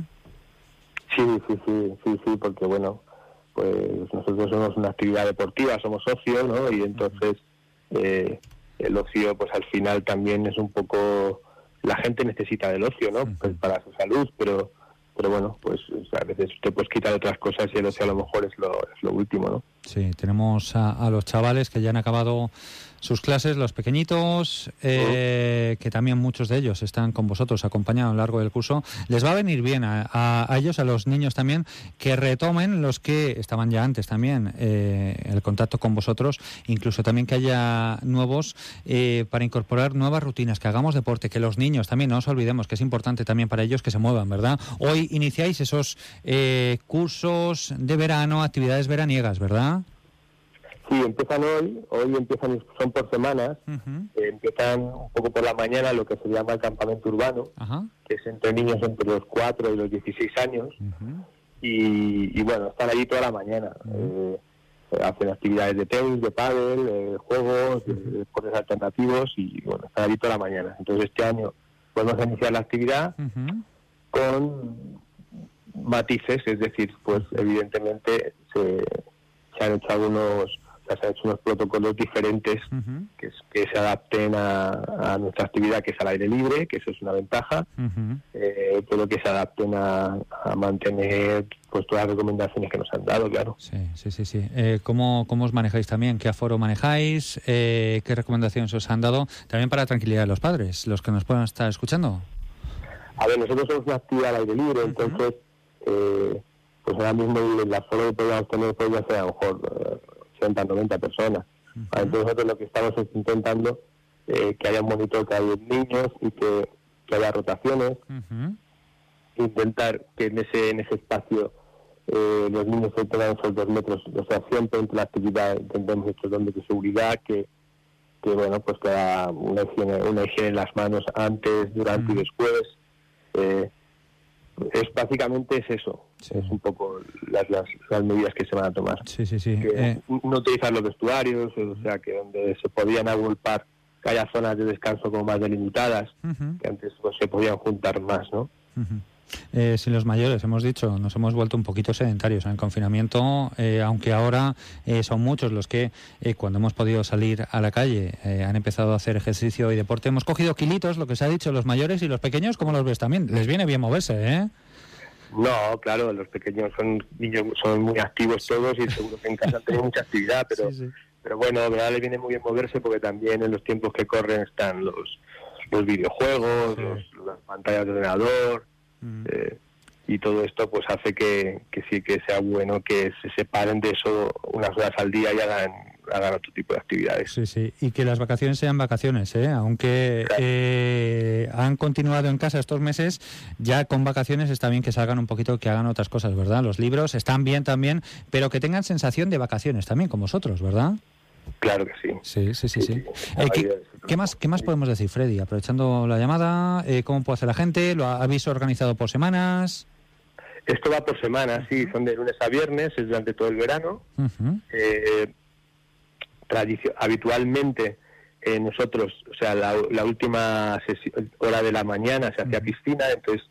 Sí, sí, sí, sí, sí, porque bueno, pues nosotros somos una actividad deportiva, somos socios, ¿no? Y entonces eh, el ocio, pues al final también es un poco, la gente necesita del ocio, ¿no? Pues para su salud, pero pero bueno, pues a veces te puedes quitar otras cosas y el ocio a lo mejor es lo, es lo último, ¿no? Sí, tenemos a, a los chavales que ya han acabado sus clases, los pequeñitos, eh, que también muchos de ellos están con vosotros acompañados a lo largo del curso. Les va a venir bien a, a- ellos, a los niños también, que retomen los que estaban ya antes también eh, el contacto con vosotros, incluso también que haya nuevos eh, para incorporar nuevas rutinas, que hagamos deporte, que los niños también, no nos olvidemos que es importante también para ellos que se muevan, ¿verdad? Hoy iniciáis esos eh, cursos de verano, actividades veraniegas, ¿verdad? Sí, empiezan hoy, hoy empiezan, son por semanas, eh, empiezan un poco por la mañana lo que se llama el campamento urbano, que es entre niños entre los 4 y los 16 años, y, y bueno, están allí toda la mañana. Eh, eh, hacen actividades de tenis, de pádel, eh, juegos, de deportes alternativos y bueno, están allí toda la mañana. Entonces este año podemos iniciar la actividad con matices, es decir, pues evidentemente se, se han hecho algunos, o sea, se han hecho unos protocolos diferentes que, es- que se adapten a, a nuestra actividad, que es al aire libre, que eso es una ventaja, eh, pero que se adapten a, a mantener pues todas las recomendaciones que nos han dado, claro. Sí, sí, sí. sí. Eh, ¿cómo, ¿Cómo os manejáis también? ¿Qué aforo manejáis? Eh, ¿Qué recomendaciones os han dado? También para tranquilidad de los padres, los que nos puedan estar escuchando. A ver, nosotros somos una actividad al aire libre, entonces, eh, pues ahora mismo el, aforo que podríamos tener podría ser a lo mejor eh, 80, 90 personas. Entonces nosotros lo que estamos es intentando eh, que haya un monitor que haya niños y que, que haya rotaciones, intentar que en ese, en ese espacio eh, los niños se tengan esos dos metros, o sea, siempre entre la actividad intentemos estos metros de seguridad, que, que bueno, pues que haya una higiene, una higiene en las manos antes, durante y después. Eh, es básicamente es eso, es un poco las, las, las medidas que se van a tomar. Sí, sí, sí. Que Eh, no utilizar los vestuarios, o sea, que donde se podían agolpar, que haya zonas de descanso como más delimitadas, que antes pues, se podían juntar más, ¿no? Eh, si los mayores, hemos dicho, nos hemos vuelto un poquito sedentarios en el confinamiento, eh, aunque ahora eh, son muchos los que cuando hemos podido salir a la calle han empezado a hacer ejercicio y deporte. Hemos cogido kilitos, lo que se ha dicho, los mayores y los pequeños, ¿cómo los ves también? Les viene bien moverse, ¿eh? No, claro, los pequeños son niños, son muy activos todos y seguro que en casa (laughs) han tenido mucha actividad, pero, pero bueno, verdad le viene muy bien moverse porque también en los tiempos que corren están los, los videojuegos, las pantallas de ordenador, eh, y todo esto pues hace que, que, sí que sea bueno que se separen de eso unas horas al día y hagan, hagan otro tipo de actividades. Sí, sí, y que las vacaciones sean vacaciones, ¿eh? aunque eh, han continuado en casa estos meses, ya con vacaciones está bien que salgan un poquito, que hagan otras cosas, ¿verdad? Los libros están bien también, pero que tengan sensación de vacaciones también, con vosotros, ¿verdad? Claro que sí. Sí, sí, sí. sí. Eh, ¿qué, más, ¿Qué más podemos decir, Freddy? Aprovechando la llamada, eh, ¿cómo puede hacer la gente? ¿Lo habéis organizado por semanas? Esto va por semanas, sí, son de lunes a viernes, es durante todo el verano. Eh, habitualmente nosotros, o sea, la, última hora de la mañana se hacía piscina, entonces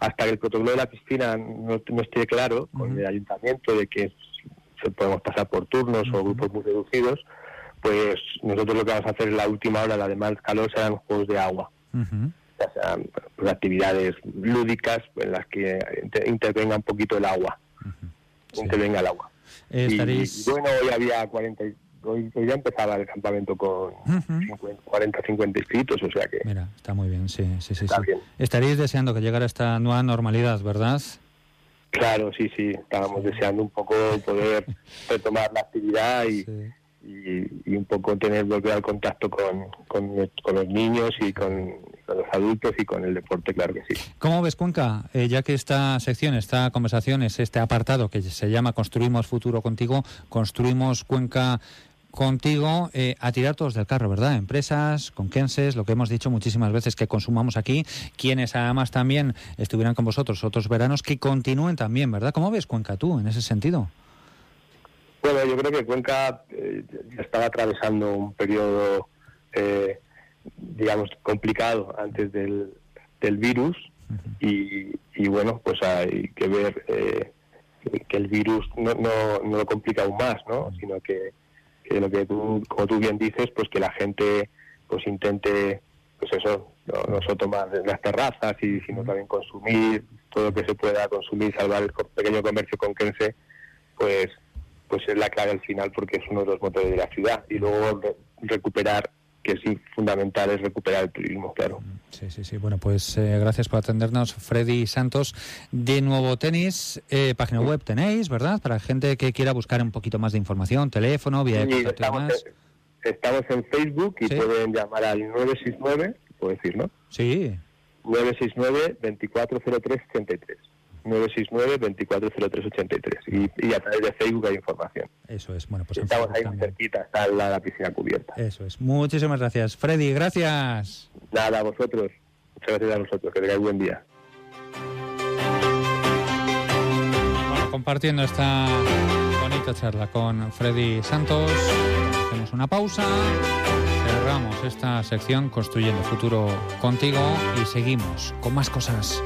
hasta que el protocolo de la piscina no, no esté claro con el ayuntamiento de que se podemos pasar por turnos o grupos muy reducidos, pues nosotros lo que vamos a hacer en la última hora, la de más calor, serán juegos de agua. O sea, pues, actividades lúdicas en las que intervenga un poquito el agua. Intervenga el agua. Y, bueno, hoy había 40, hoy, ya empezaba el campamento con 40, 50 inscritos, o sea que... Mira, está muy bien, sí, sí, sí. Estaréis deseando que llegara esta nueva normalidad, ¿verdad? Claro, sí, sí, estábamos deseando un poco poder (laughs) retomar la actividad y, y, un poco tener volver al contacto con, con, los niños y con, los adultos y con el deporte, claro que sí. ¿Cómo ves, Cuenca? Eh, ya que esta sección, esta conversación es este apartado que se llama Construimos Futuro Contigo, construimos Cuenca contigo eh, a tirar todos del carro, ¿verdad? Empresas, conquenses, lo que hemos dicho muchísimas veces que consumamos aquí, quienes además también estuvieran con vosotros otros veranos, que continúen también, ¿verdad? ¿Cómo ves Cuenca tú en ese sentido? Bueno, yo creo que Cuenca eh, estaba atravesando un periodo, eh, digamos, complicado antes del, del virus. Y, y, bueno, pues hay que ver que el virus no, no, no, lo complica aún más, ¿no? Sino que que lo que tú, como tú bien dices, pues que la gente pues intente, pues eso, no, solo tomar las terrazas, y, sino también consumir todo lo que se pueda consumir, salvar el pequeño comercio conquense, pues pues es la clave al final porque es uno de los motores de la ciudad y luego recuperar que es fundamental es recuperar el turismo, claro. Sí, sí, sí. Bueno, pues eh, gracias por atendernos, Freddy Santos. De Nuevo Tenis, eh, página web tenéis, ¿verdad? Para gente que quiera buscar un poquito más de información, teléfono, vía de estamos, estamos en Facebook y pueden llamar al 969, puedo decir, ¿no? Sí. 969 240383 969-240383 y, y a través de Facebook hay información. Eso es, bueno, pues estamos ahí muy cerquita, está la, la, piscina cubierta. Eso es, muchísimas gracias. Freddy, gracias. Nada, a vosotros. Muchas gracias a vosotros, que tengáis buen día. Bueno, compartiendo esta bonita charla con Freddy Santos, hacemos una pausa. Cerramos esta sección Construyendo Futuro contigo y seguimos con más cosas.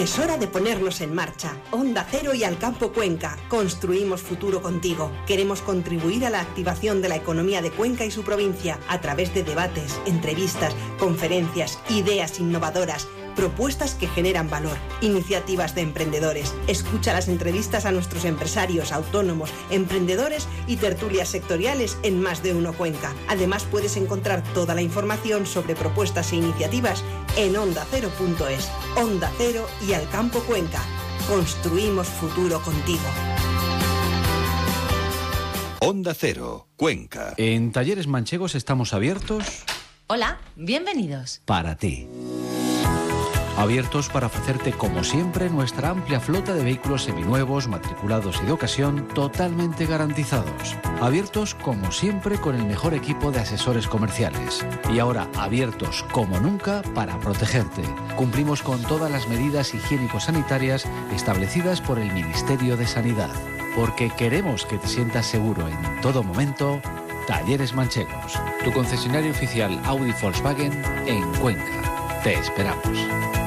Es hora de ponernos en marcha. Onda Cero y Alcampo Cuenca. Construimos futuro contigo. Queremos contribuir a la activación de la economía de Cuenca y su provincia a través de debates, entrevistas, conferencias, ideas innovadoras propuestas que generan valor, iniciativas de emprendedores. Escucha las entrevistas a nuestros empresarios, autónomos, emprendedores y tertulias sectoriales en Más de Uno Cuenca. Además puedes encontrar toda la información sobre propuestas e iniciativas en ondacero.es. Onda Cero y Al Campo Cuenca. Construimos futuro contigo. Onda Cero, Cuenca. En Talleres Manchegos estamos abiertos. Hola, bienvenidos. Para ti abiertos para ofrecerte como siempre nuestra amplia flota de vehículos seminuevos, matriculados y de ocasión totalmente garantizados. Abiertos como siempre con el mejor equipo de asesores comerciales. Y ahora abiertos como nunca para protegerte. Cumplimos con todas las medidas higiénico-sanitarias establecidas por el Ministerio de Sanidad. Porque queremos que te sientas seguro en todo momento. Talleres Manchegos, tu concesionario oficial Audi Volkswagen en Cuenca. Te esperamos.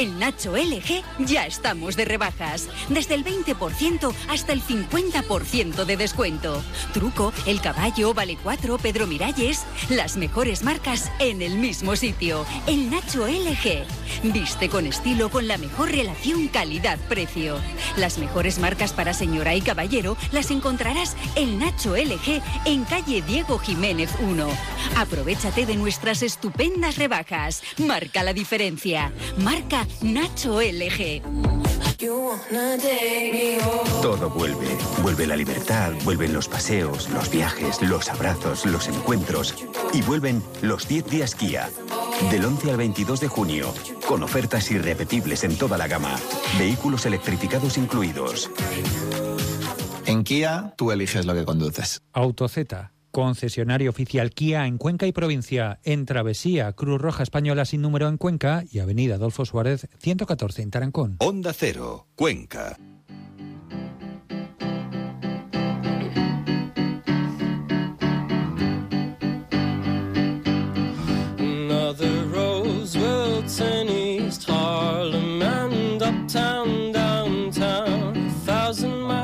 En Nacho LG ya estamos de rebajas. Desde el 20% hasta el 50% de descuento. Truco, El Caballo, Vale 4, Pedro Miralles. Las mejores marcas en el mismo sitio. El Nacho LG. Viste con estilo con la mejor relación calidad-precio. Las mejores marcas para señora y caballero las encontrarás en Nacho LG en calle Diego Jiménez 1. Aprovechate de nuestras estupendas rebajas. Marca la diferencia. Marca Nacho LG. Todo vuelve. Vuelve la libertad, vuelven los paseos, los viajes, los abrazos, los encuentros. Y vuelven los 10 días Kia. Del 11 al 22 de junio. Con ofertas irrepetibles en toda la gama. Vehículos electrificados incluidos. En Kia, tú eliges lo que conduces. Autozeta Concesionario oficial Kia en Cuenca y provincia, en Travesía, Cruz Roja Española sin número en Cuenca y Avenida Adolfo Suárez 114 en Tarancón. Onda Cero, Cuenca.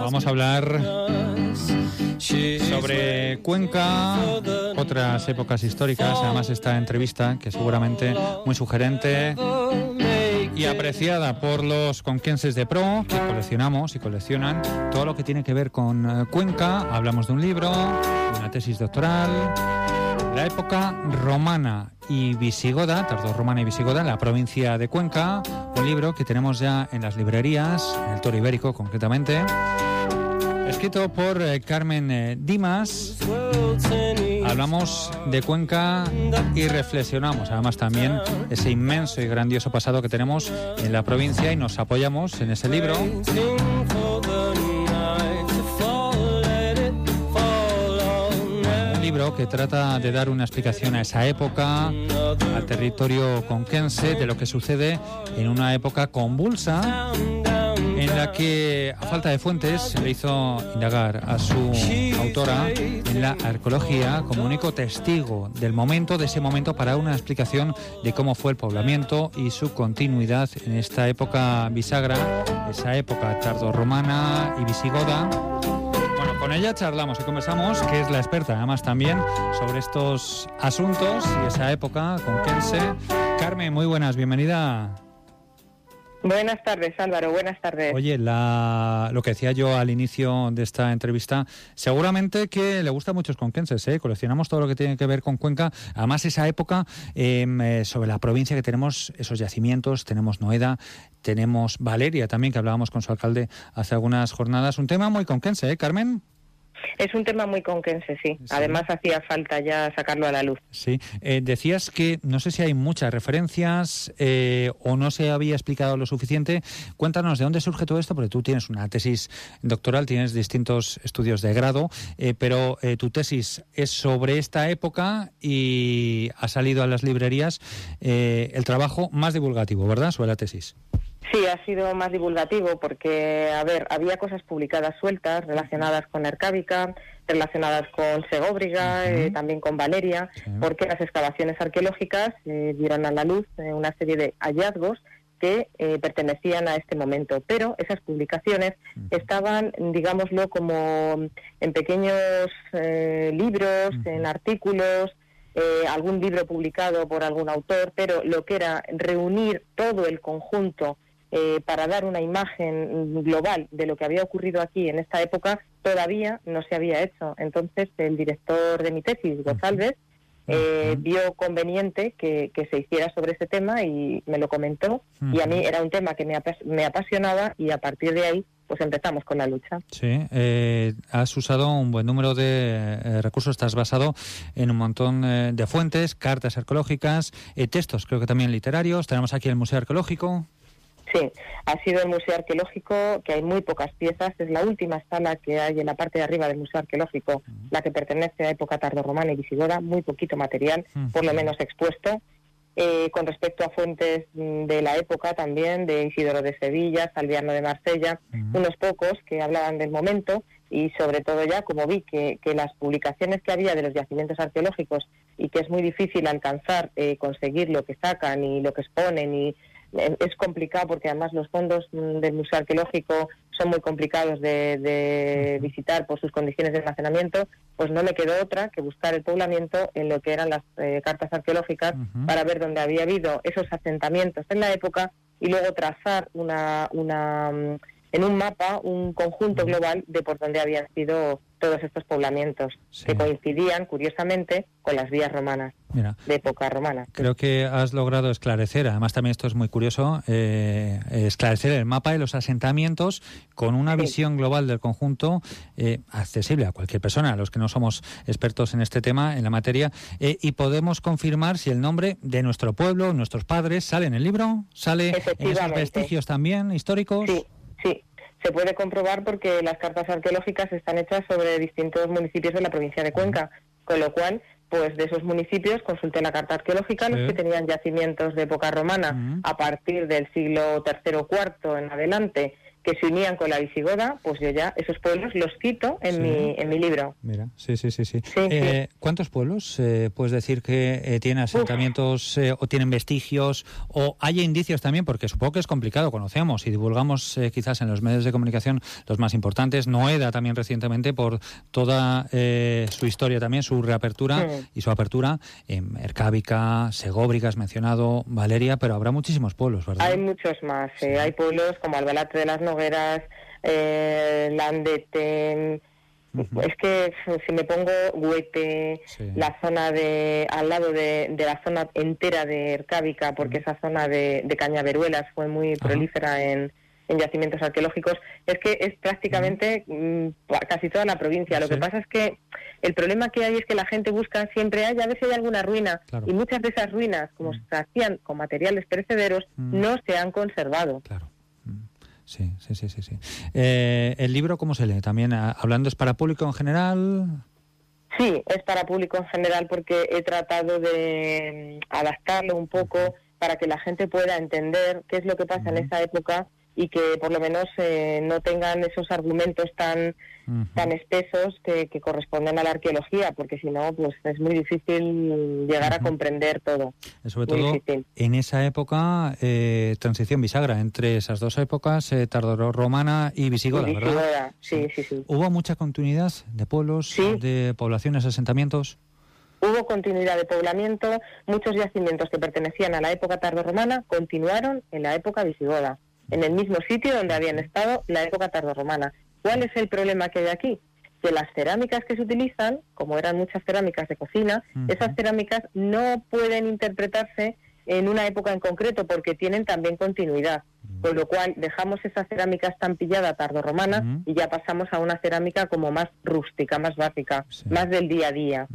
Vamos a hablar sobre Cuenca, otras épocas históricas, además esta entrevista que seguramente muy sugerente y apreciada por los conquenses de pro que coleccionamos y coleccionan todo lo que tiene que ver con eh, Cuenca. Hablamos de un libro, de una tesis doctoral, la época romana y visigoda, tardó romana y visigoda, la provincia de Cuenca, un libro que tenemos ya en las librerías, en el Toro Ibérico concretamente escrito por eh, Carmen eh, Dimas. Hablamos de Cuenca y reflexionamos además también ese inmenso y grandioso pasado que tenemos en la provincia y nos apoyamos en ese libro. Un libro que trata de dar una explicación a esa época, al territorio conquense, de lo que sucede en una época convulsa en la que, a falta de fuentes, le hizo indagar a su autora en la arqueología como único testigo del momento, de ese momento, para una explicación de cómo fue el poblamiento y su continuidad en esta época bisagra, esa época tardorromana y visigoda. Bueno, con ella charlamos y conversamos, que es la experta además también sobre estos asuntos y esa época con Kense. Carmen, muy buenas, bienvenida. Buenas tardes, Álvaro. Buenas tardes. Oye, lo que decía yo al inicio de esta entrevista, seguramente que le gusta a muchos conquenses, ¿eh? coleccionamos todo lo que tiene que ver con Cuenca. Además, esa época em, eh, sobre la provincia que tenemos esos yacimientos, tenemos Noeda, tenemos Valeria también, que hablábamos con su alcalde hace algunas jornadas. Un tema muy conquense, ¿eh, Carmen? Es un tema muy conquense, sí. Además hacía falta ya sacarlo a la luz. Sí. Eh, decías que no sé si hay muchas referencias eh, o no se había explicado lo suficiente. Cuéntanos de dónde surge todo esto, porque tú tienes una tesis doctoral, tienes distintos estudios de grado, eh, pero tu tesis es sobre esta época y ha salido a las librerías el trabajo más divulgativo, ¿verdad? Sobre la tesis. Sí, ha sido más divulgativo porque, a ver, había cosas publicadas sueltas relacionadas con Ercábica, relacionadas con Segóbriga, eh, también con Valeria, porque las excavaciones arqueológicas eh, dieron a la luz eh, una serie de hallazgos que pertenecían a este momento. Pero esas publicaciones estaban, digámoslo, como en pequeños libros, en artículos, algún libro publicado por algún autor, pero lo que era reunir todo el conjunto eh, para dar una imagen global de lo que había ocurrido aquí en esta época todavía no se había hecho. Entonces el director de mi tesis, González, eh, vio conveniente que, se hiciera sobre ese tema y me lo comentó y a mí era un tema que me, me, apasionaba y a partir de ahí pues empezamos con la lucha. Sí, eh, has usado un buen número de recursos, estás basado en un montón de fuentes, cartas arqueológicas, textos creo que también literarios, tenemos aquí el Museo Arqueológico. Sí, ha sido el Museo Arqueológico, que hay muy pocas piezas, es la última sala que hay en la parte de arriba del Museo Arqueológico, la que pertenece a época tardorromana y visigoda, muy poquito material, por lo menos expuesto. Eh, con respecto a fuentes mm, de la época también, de Isidoro de Sevilla, Salviano de Marsella, unos pocos que hablaban del momento y sobre todo ya como vi que, las publicaciones que había de los yacimientos arqueológicos y que es muy difícil alcanzar, eh, conseguir lo que sacan y lo que exponen y es complicado porque además los fondos mm, del Museo Arqueológico son muy complicados de, visitar por sus condiciones de almacenamiento, pues no me quedó otra que buscar el poblamiento en lo que eran las eh, cartas arqueológicas para ver dónde había habido esos asentamientos en la época y luego trazar una, una mm, en un mapa un conjunto global de por dónde habían sido todos estos poblamientos, que coincidían, curiosamente, con las vías romanas, de época romana. Creo que has logrado esclarecer, además también esto es muy curioso, eh, esclarecer el mapa de los asentamientos con una visión global del conjunto eh, accesible a cualquier persona, a los que no somos expertos en este tema, en la materia, eh, y podemos confirmar si el nombre de nuestro pueblo, nuestros padres, sale en el libro, sale en esos vestigios también históricos. Sí, sí se puede comprobar porque las cartas arqueológicas están hechas sobre distintos municipios de la provincia de Cuenca, con lo cual, pues de esos municipios consulté la carta arqueológica, los que tenían yacimientos de época romana. A partir del siglo III o IV en adelante que se unían con la visigoda, pues yo ya esos pueblos los cito en, mi, en mi libro. Mira, sí, sí, sí. sí. Eh, ¿Cuántos pueblos eh, puedes decir que eh, tienen asentamientos o tienen vestigios o hay indicios también? Porque supongo que es complicado, conocemos y divulgamos quizás en los medios de comunicación los más importantes. Noeda también recientemente por toda su historia también, su reapertura y su apertura. en Ercábica, Segóbriga, has mencionado, Valeria, pero habrá muchísimos pueblos, ¿verdad? Hay muchos más. hay pueblos como Albalate de las Nogueras, eh, Landete, Es que si me pongo Huete, la zona de al lado de, la zona entera de Ercábica, porque esa zona de, Cañaveruelas fue muy prolífera en, yacimientos arqueológicos, es que es prácticamente mm, casi toda la provincia. Lo que pasa es que el problema que hay es que la gente busca siempre, hay, a ver si hay alguna ruina, y muchas de esas ruinas, como se hacían con materiales perecederos, no se han conservado. Claro. Sí, sí, sí, sí. sí. Eh, ¿El libro cómo se lee? También, ah, hablando, ¿es para público en general? Sí, es para público en general porque he tratado de mm, adaptarlo un poco para que la gente pueda entender qué es lo que pasa en esa época y que por lo menos eh, no tengan esos argumentos tan tan espesos que, corresponden a la arqueología, porque si no, pues es muy difícil llegar a comprender todo. Sobre todo en esa época, eh, transición bisagra, entre esas dos épocas, eh, romana y visigoda, ¿verdad? Sí, sí, sí. ¿Hubo mucha continuidad de pueblos, de poblaciones, asentamientos? Hubo continuidad de poblamiento, muchos yacimientos que pertenecían a la época tardorromana continuaron en la época visigoda en el mismo sitio donde habían estado la época tardorromana. ¿Cuál es el problema que hay aquí? Que las cerámicas que se utilizan, como eran muchas cerámicas de cocina, esas cerámicas no pueden interpretarse en una época en concreto porque tienen también continuidad. Con lo cual dejamos esa cerámica estampillada tardorromana y ya pasamos a una cerámica como más rústica, más básica, más del día a día.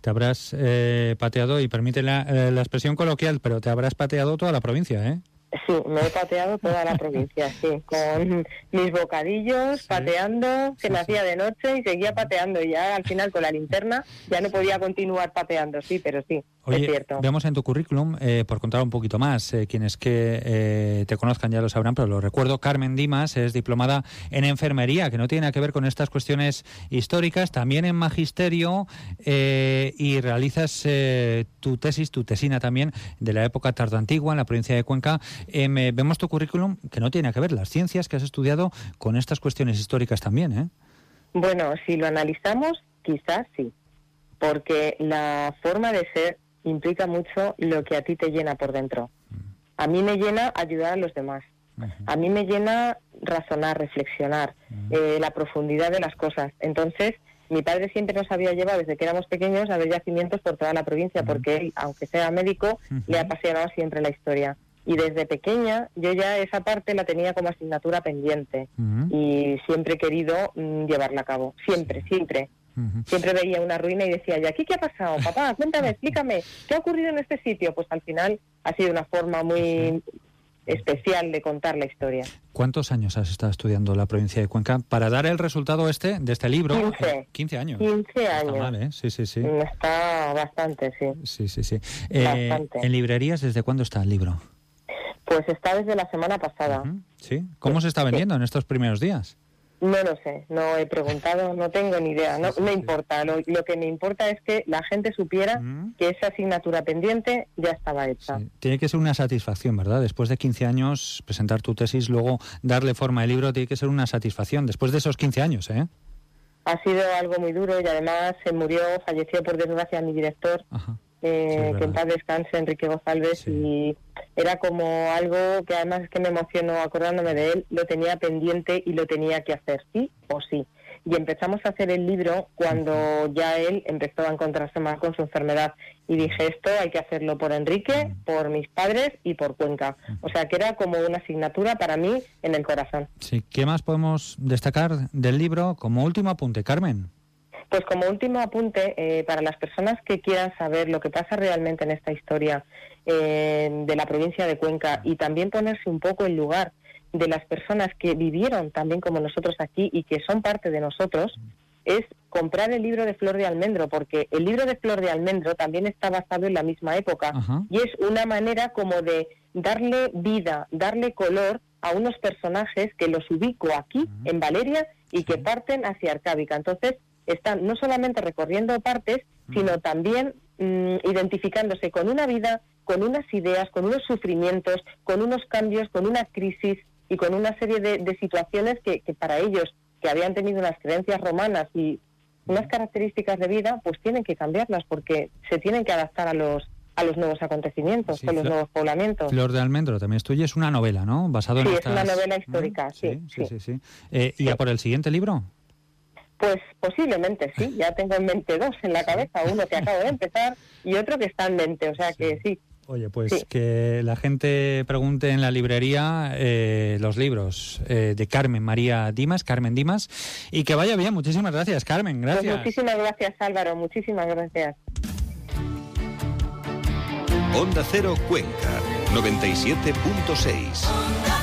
Te habrás eh, pateado, y permite la, eh, la, expresión coloquial, pero te habrás pateado toda la provincia, ¿eh? Sí, me he pateado toda la provincia, sí, con mis bocadillos, pateando, se me hacía de noche y seguía pateando. Y ya al final con la linterna ya no podía continuar pateando, sí, pero sí, es cierto. Vemos en tu currículum, eh, por contar un poquito más, eh, quienes que eh, te conozcan ya lo sabrán, pero lo recuerdo, Carmen Dimas es diplomada en enfermería, que no tiene nada que ver con estas cuestiones históricas, también en magisterio y realizas tu tesis, tu tesina también de la época tardoantigua en la provincia de Cuenca eh, vemos tu currículum que no tiene que ver las ciencias que has estudiado con estas cuestiones históricas también, ¿eh? Bueno, si lo analizamos, quizás sí, porque la forma de ser implica mucho lo que a ti te llena por dentro. A mí me llena ayudar a los demás. A mí me llena razonar, reflexionar, eh, la profundidad de las cosas. Entonces, mi padre siempre nos había llevado desde que éramos pequeños a ver yacimientos por toda la provincia, porque él, aunque sea médico, le apasionaba siempre la historia y desde pequeña yo ya esa parte la tenía como asignatura pendiente y siempre he querido mm, llevarla a cabo, siempre, siempre. Siempre veía una ruina y decía, ¿y aquí qué ha pasado? (laughs) Papá, cuéntame, explícame, ¿qué ha ocurrido en este sitio? Pues al final ha sido una forma muy especial de contar la historia. ¿Cuántos años has estado estudiando la provincia de Cuenca para dar el resultado este de este libro? 15. 15 años. 15 años. ¿eh? Sí, sí, sí. Está bastante, sí. Sí, sí, sí. Eh, ¿En librerías desde cuándo está el libro? Pues está desde la semana pasada. ¿Sí? ¿Cómo se está vendiendo en estos primeros días? No lo sé, no he preguntado, no tengo ni idea, no me importa. Lo, que me importa es que la gente supiera que esa asignatura pendiente ya estaba hecha. Tiene que ser una satisfacción, ¿verdad? Después de 15 años, presentar tu tesis, luego darle forma al libro, tiene que ser una satisfacción. Después de esos 15 años, ¿eh? Ha sido algo muy duro y además se murió, falleció por desgracia mi director. Eh, que en paz descanse Enrique González y era como algo que además es que me emocionó acordándome de él, lo tenía pendiente y lo tenía que hacer, sí o sí. Y empezamos a hacer el libro cuando ya él empezó a encontrarse más con su enfermedad. Y dije, esto hay que hacerlo por Enrique, por mis padres y por Cuenca. O sea, que era como una asignatura para mí en el corazón. Sí, ¿qué más podemos destacar del libro como último apunte, Carmen? Pues como último apunte, eh, para las personas que quieran saber lo que pasa realmente en esta historia eh, de la provincia de Cuenca y también ponerse un poco en lugar de las personas que vivieron también como nosotros aquí y que son parte de nosotros, es comprar el libro de Flor de Almendro, porque el libro de Flor de Almendro también está basado en la misma época y es una manera como de darle vida, darle color a unos personajes que los ubico aquí, en Valeria, y que parten hacia Arcábica. Entonces, están no solamente recorriendo partes, sino también mm, identificándose con una vida, con unas ideas, con unos sufrimientos, con unos cambios, con una crisis y con una serie de, situaciones que, para ellos, que habían tenido unas creencias romanas y unas características de vida, pues tienen que cambiarlas porque se tienen que adaptar a los a los nuevos acontecimientos, a los nuevos poblamientos. Flor de Almendro también es tuya, es una novela, ¿no? Basado sí, es una novela histórica, sí. Sí, sí, sí. Eh, ¿Y ya por el siguiente libro? Pues posiblemente sí, ya tengo en mente dos en la cabeza, uno que acabo de empezar y otro que está en mente, o sea que sí. Oye, pues que la gente pregunte en la librería eh, los libros eh, de Carmen María Dimas, Carmen Dimas, y que vaya bien. Muchísimas gracias, Carmen. Pues gracias. muchísimas gracias, Álvaro. Muchísimas gracias. Onda Cero Cuenca, 97.6.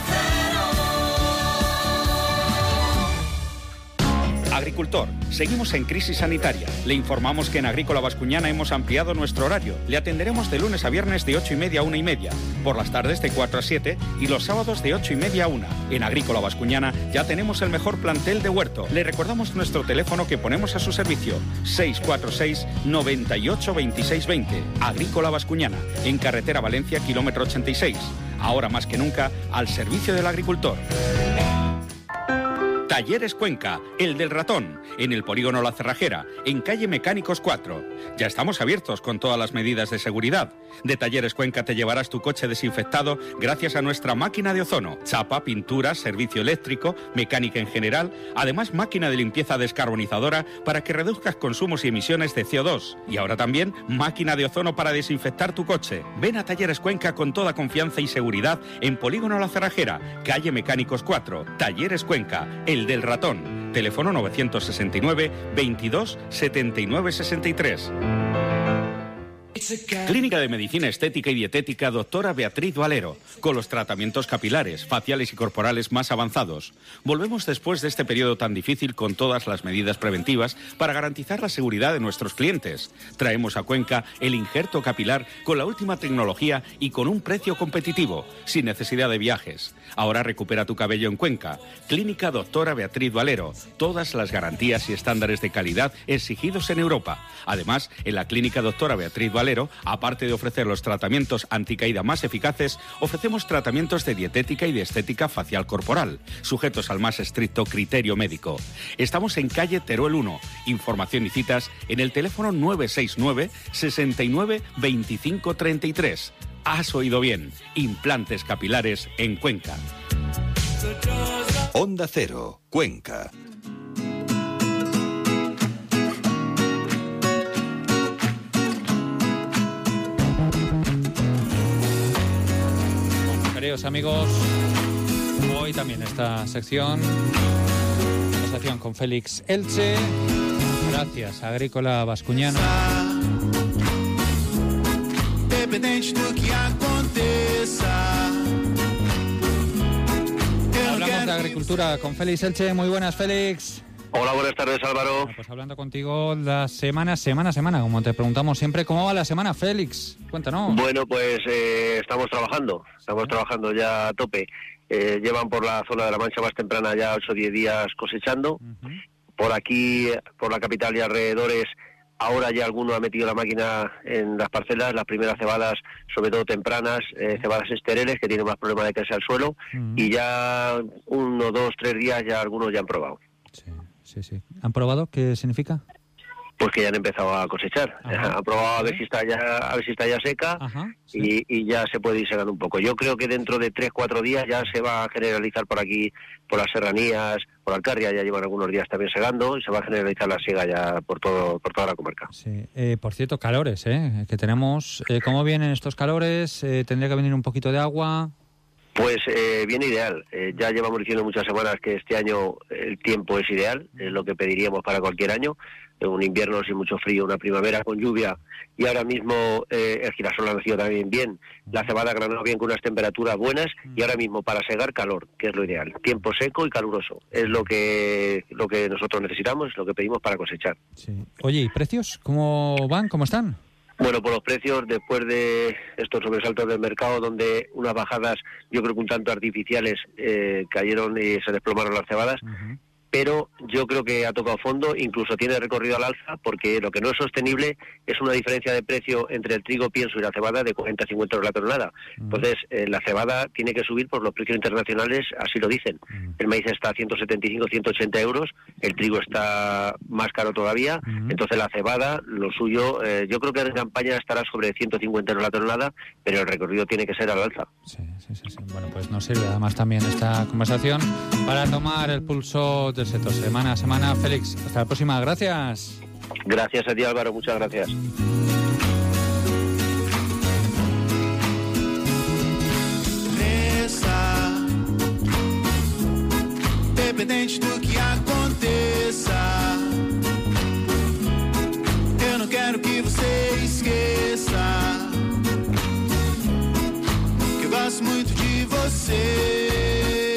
Agricultor, seguimos en crisis sanitaria. Le informamos que en Agrícola Vascuñana hemos ampliado nuestro horario. Le atenderemos de lunes a viernes de 8 y media a 1 y media, por las tardes de 4 a 7 y los sábados de 8 y media a 1. En Agrícola Vascuñana ya tenemos el mejor plantel de huerto. Le recordamos nuestro teléfono que ponemos a su servicio, 646 98 26 20. Agrícola Vascuñana, en carretera Valencia, kilómetro 86. Ahora más que nunca, al servicio del agricultor. Talleres Cuenca, el del ratón, en el polígono La Cerrajera, en calle Mecánicos 4. Ya estamos abiertos con todas las medidas de seguridad. De Talleres Cuenca te llevarás tu coche desinfectado gracias a nuestra máquina de ozono, chapa, pintura, servicio eléctrico, mecánica en general, además máquina de limpieza descarbonizadora para que reduzcas consumos y emisiones de CO2. Y ahora también máquina de ozono para desinfectar tu coche. Ven a Talleres Cuenca con toda confianza y seguridad en Polígono La Cerrajera, calle Mecánicos 4. Talleres Cuenca, el del ratón. Teléfono 969 22 79 63. Clínica de Medicina Estética y Dietética Doctora Beatriz Valero, con los tratamientos capilares, faciales y corporales más avanzados. Volvemos después de este periodo tan difícil con todas las medidas preventivas para garantizar la seguridad de nuestros clientes. Traemos a Cuenca el injerto capilar con la última tecnología y con un precio competitivo, sin necesidad de viajes. Ahora recupera tu cabello en Cuenca. Clínica Doctora Beatriz Valero, todas las garantías y estándares de calidad exigidos en Europa. Además, en la Clínica Doctora Beatriz Valero, aparte de ofrecer los tratamientos anticaída más eficaces, ofrecemos tratamientos de dietética y de estética facial corporal, sujetos al más estricto criterio médico. Estamos en calle Teruel 1. Información y citas en el teléfono 969 69 25 33. Has oído bien. Implantes capilares en Cuenca. Onda Cero, Cuenca. amigos, hoy también esta sección, conversación con Félix Elche, gracias Agrícola Vascuñana. Hablamos de agricultura con Félix Elche, muy buenas Félix. Hola, buenas tardes Álvaro. pues hablando contigo la semana, semana, semana, como te preguntamos siempre, ¿cómo va la semana, Félix? Cuéntanos. Bueno, pues eh, estamos trabajando, estamos trabajando ya a tope. eh, llevan por la zona de la Mancha más temprana ya 8 o 10 días cosechando. Por aquí, por la capital y alrededores, ahora ya alguno ha metido la máquina en las parcelas, las primeras cebadas, sobre todo tempranas, eh, cebadas esteriles, que tienen más problema de caerse al suelo, y ya uno, dos, tres días ya algunos ya han probado. Sí, sí. ¿Han probado? ¿Qué significa? Pues que ya han empezado a cosechar. (laughs) Han probado a ver si está ya, a ver si está ya seca y, y, ya se puede ir segando un poco. Yo creo que dentro de tres, cuatro días ya se va a generalizar por aquí, por las serranías, por Alcarria, ya llevan algunos días también segando y se va a generalizar la siega ya por todo, por toda la comarca. Sí. Eh, por cierto, calores, ¿eh? Que tenemos. Eh, ¿Cómo vienen estos calores? Eh, ¿Tendría que venir un poquito de agua? Pues eh, bien ideal. Eh, ya llevamos diciendo muchas semanas que este año el tiempo es ideal, es lo que pediríamos para cualquier año. Un invierno sin mucho frío, una primavera con lluvia y ahora mismo eh, el girasol ha nacido también bien, la cebada ha granado bien con unas temperaturas buenas y ahora mismo para segar calor, que es lo ideal. Tiempo seco y caluroso es lo que lo que nosotros necesitamos, lo que pedimos para cosechar. Oye, ¿y precios cómo van? ¿Cómo están? Bueno, por los precios, después de estos sobresaltos del mercado, donde unas bajadas, yo creo que un tanto artificiales, eh, cayeron y se desplomaron las cebadas, pero yo creo que ha tocado fondo, incluso tiene recorrido al alza, porque lo que no es sostenible es una diferencia de precio entre el trigo pienso y la cebada de 40-50 euros la tonelada. Entonces, eh, la cebada tiene que subir por los precios internacionales, así lo dicen. El maíz está a 175-180 euros, el trigo está más caro todavía, entonces la cebada, lo suyo, eh, yo creo que en campaña estará sobre 150 euros la tonelada, pero el recorrido tiene que ser al alza. Sí, sí, sí. Bueno, pues nos sirve además también esta conversación para tomar el pulso de sector semana a semana. Félix, hasta la próxima. Gracias. Gracias a ti, Álvaro. Muchas gracias. Independente do que aconteça, eu não quero que você esqueça que eu gosto muito de você.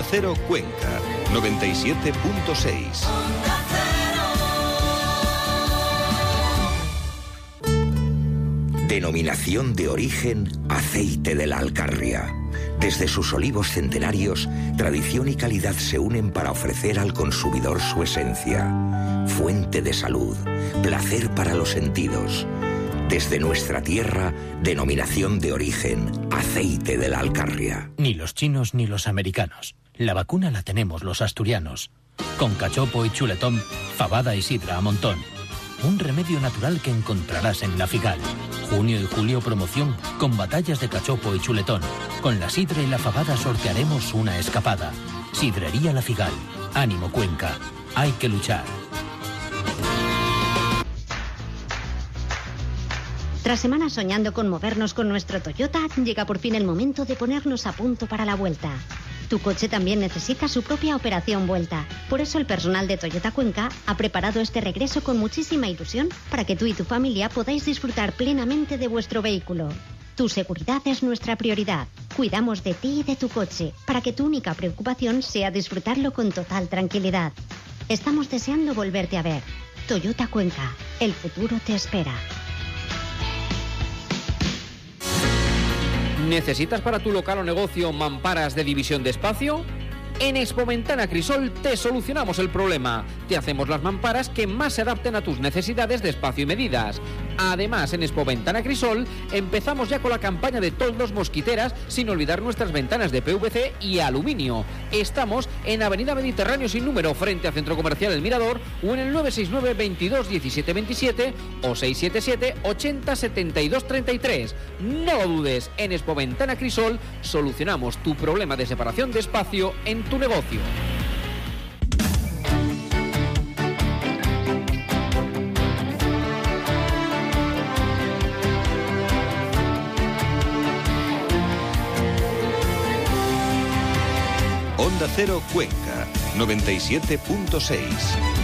Onda Cero Cuenca, 97.6. Denominación de origen aceite de la Alcarria. Desde sus olivos centenarios, tradición y calidad se unen para ofrecer al consumidor su esencia. Fuente de salud, placer para los sentidos. Desde nuestra tierra, denominación de origen aceite de la Alcarria. Ni los chinos ni los americanos. La vacuna la tenemos los asturianos. Con cachopo y chuletón, fabada y sidra a montón. Un remedio natural que encontrarás en la Figal. Junio y julio promoción con batallas de cachopo y chuletón. Con la sidra y la fabada sortearemos una escapada. Sidrería La Figal. Ánimo Cuenca. Hay que luchar. Tras semanas soñando con movernos con nuestro Toyota, llega por fin el momento de ponernos a punto para la vuelta. Tu coche también necesita su propia operación vuelta. Por eso el personal de Toyota Cuenca ha preparado este regreso con muchísima ilusión para que tú y tu familia podáis disfrutar plenamente de vuestro vehículo. Tu seguridad es nuestra prioridad. Cuidamos de ti y de tu coche para que tu única preocupación sea disfrutarlo con total tranquilidad. Estamos deseando volverte a ver. Toyota Cuenca, el futuro te espera. ¿Necesitas para tu local o negocio mamparas de división de espacio? En Expoventana Crisol te solucionamos el problema. Te hacemos las mamparas que más se adapten a tus necesidades de espacio y medidas. Además, en Expoventana Crisol empezamos ya con la campaña de toldos mosquiteras, sin olvidar nuestras ventanas de PVC y aluminio. Estamos en Avenida Mediterráneo sin número, frente a Centro Comercial El Mirador, o en el 969 22 17 27 o 677 80 72 33. No lo dudes, en Expoventana Crisol solucionamos tu problema de separación de espacio en tu negocio. Onda Cero Cuenca, 97.6.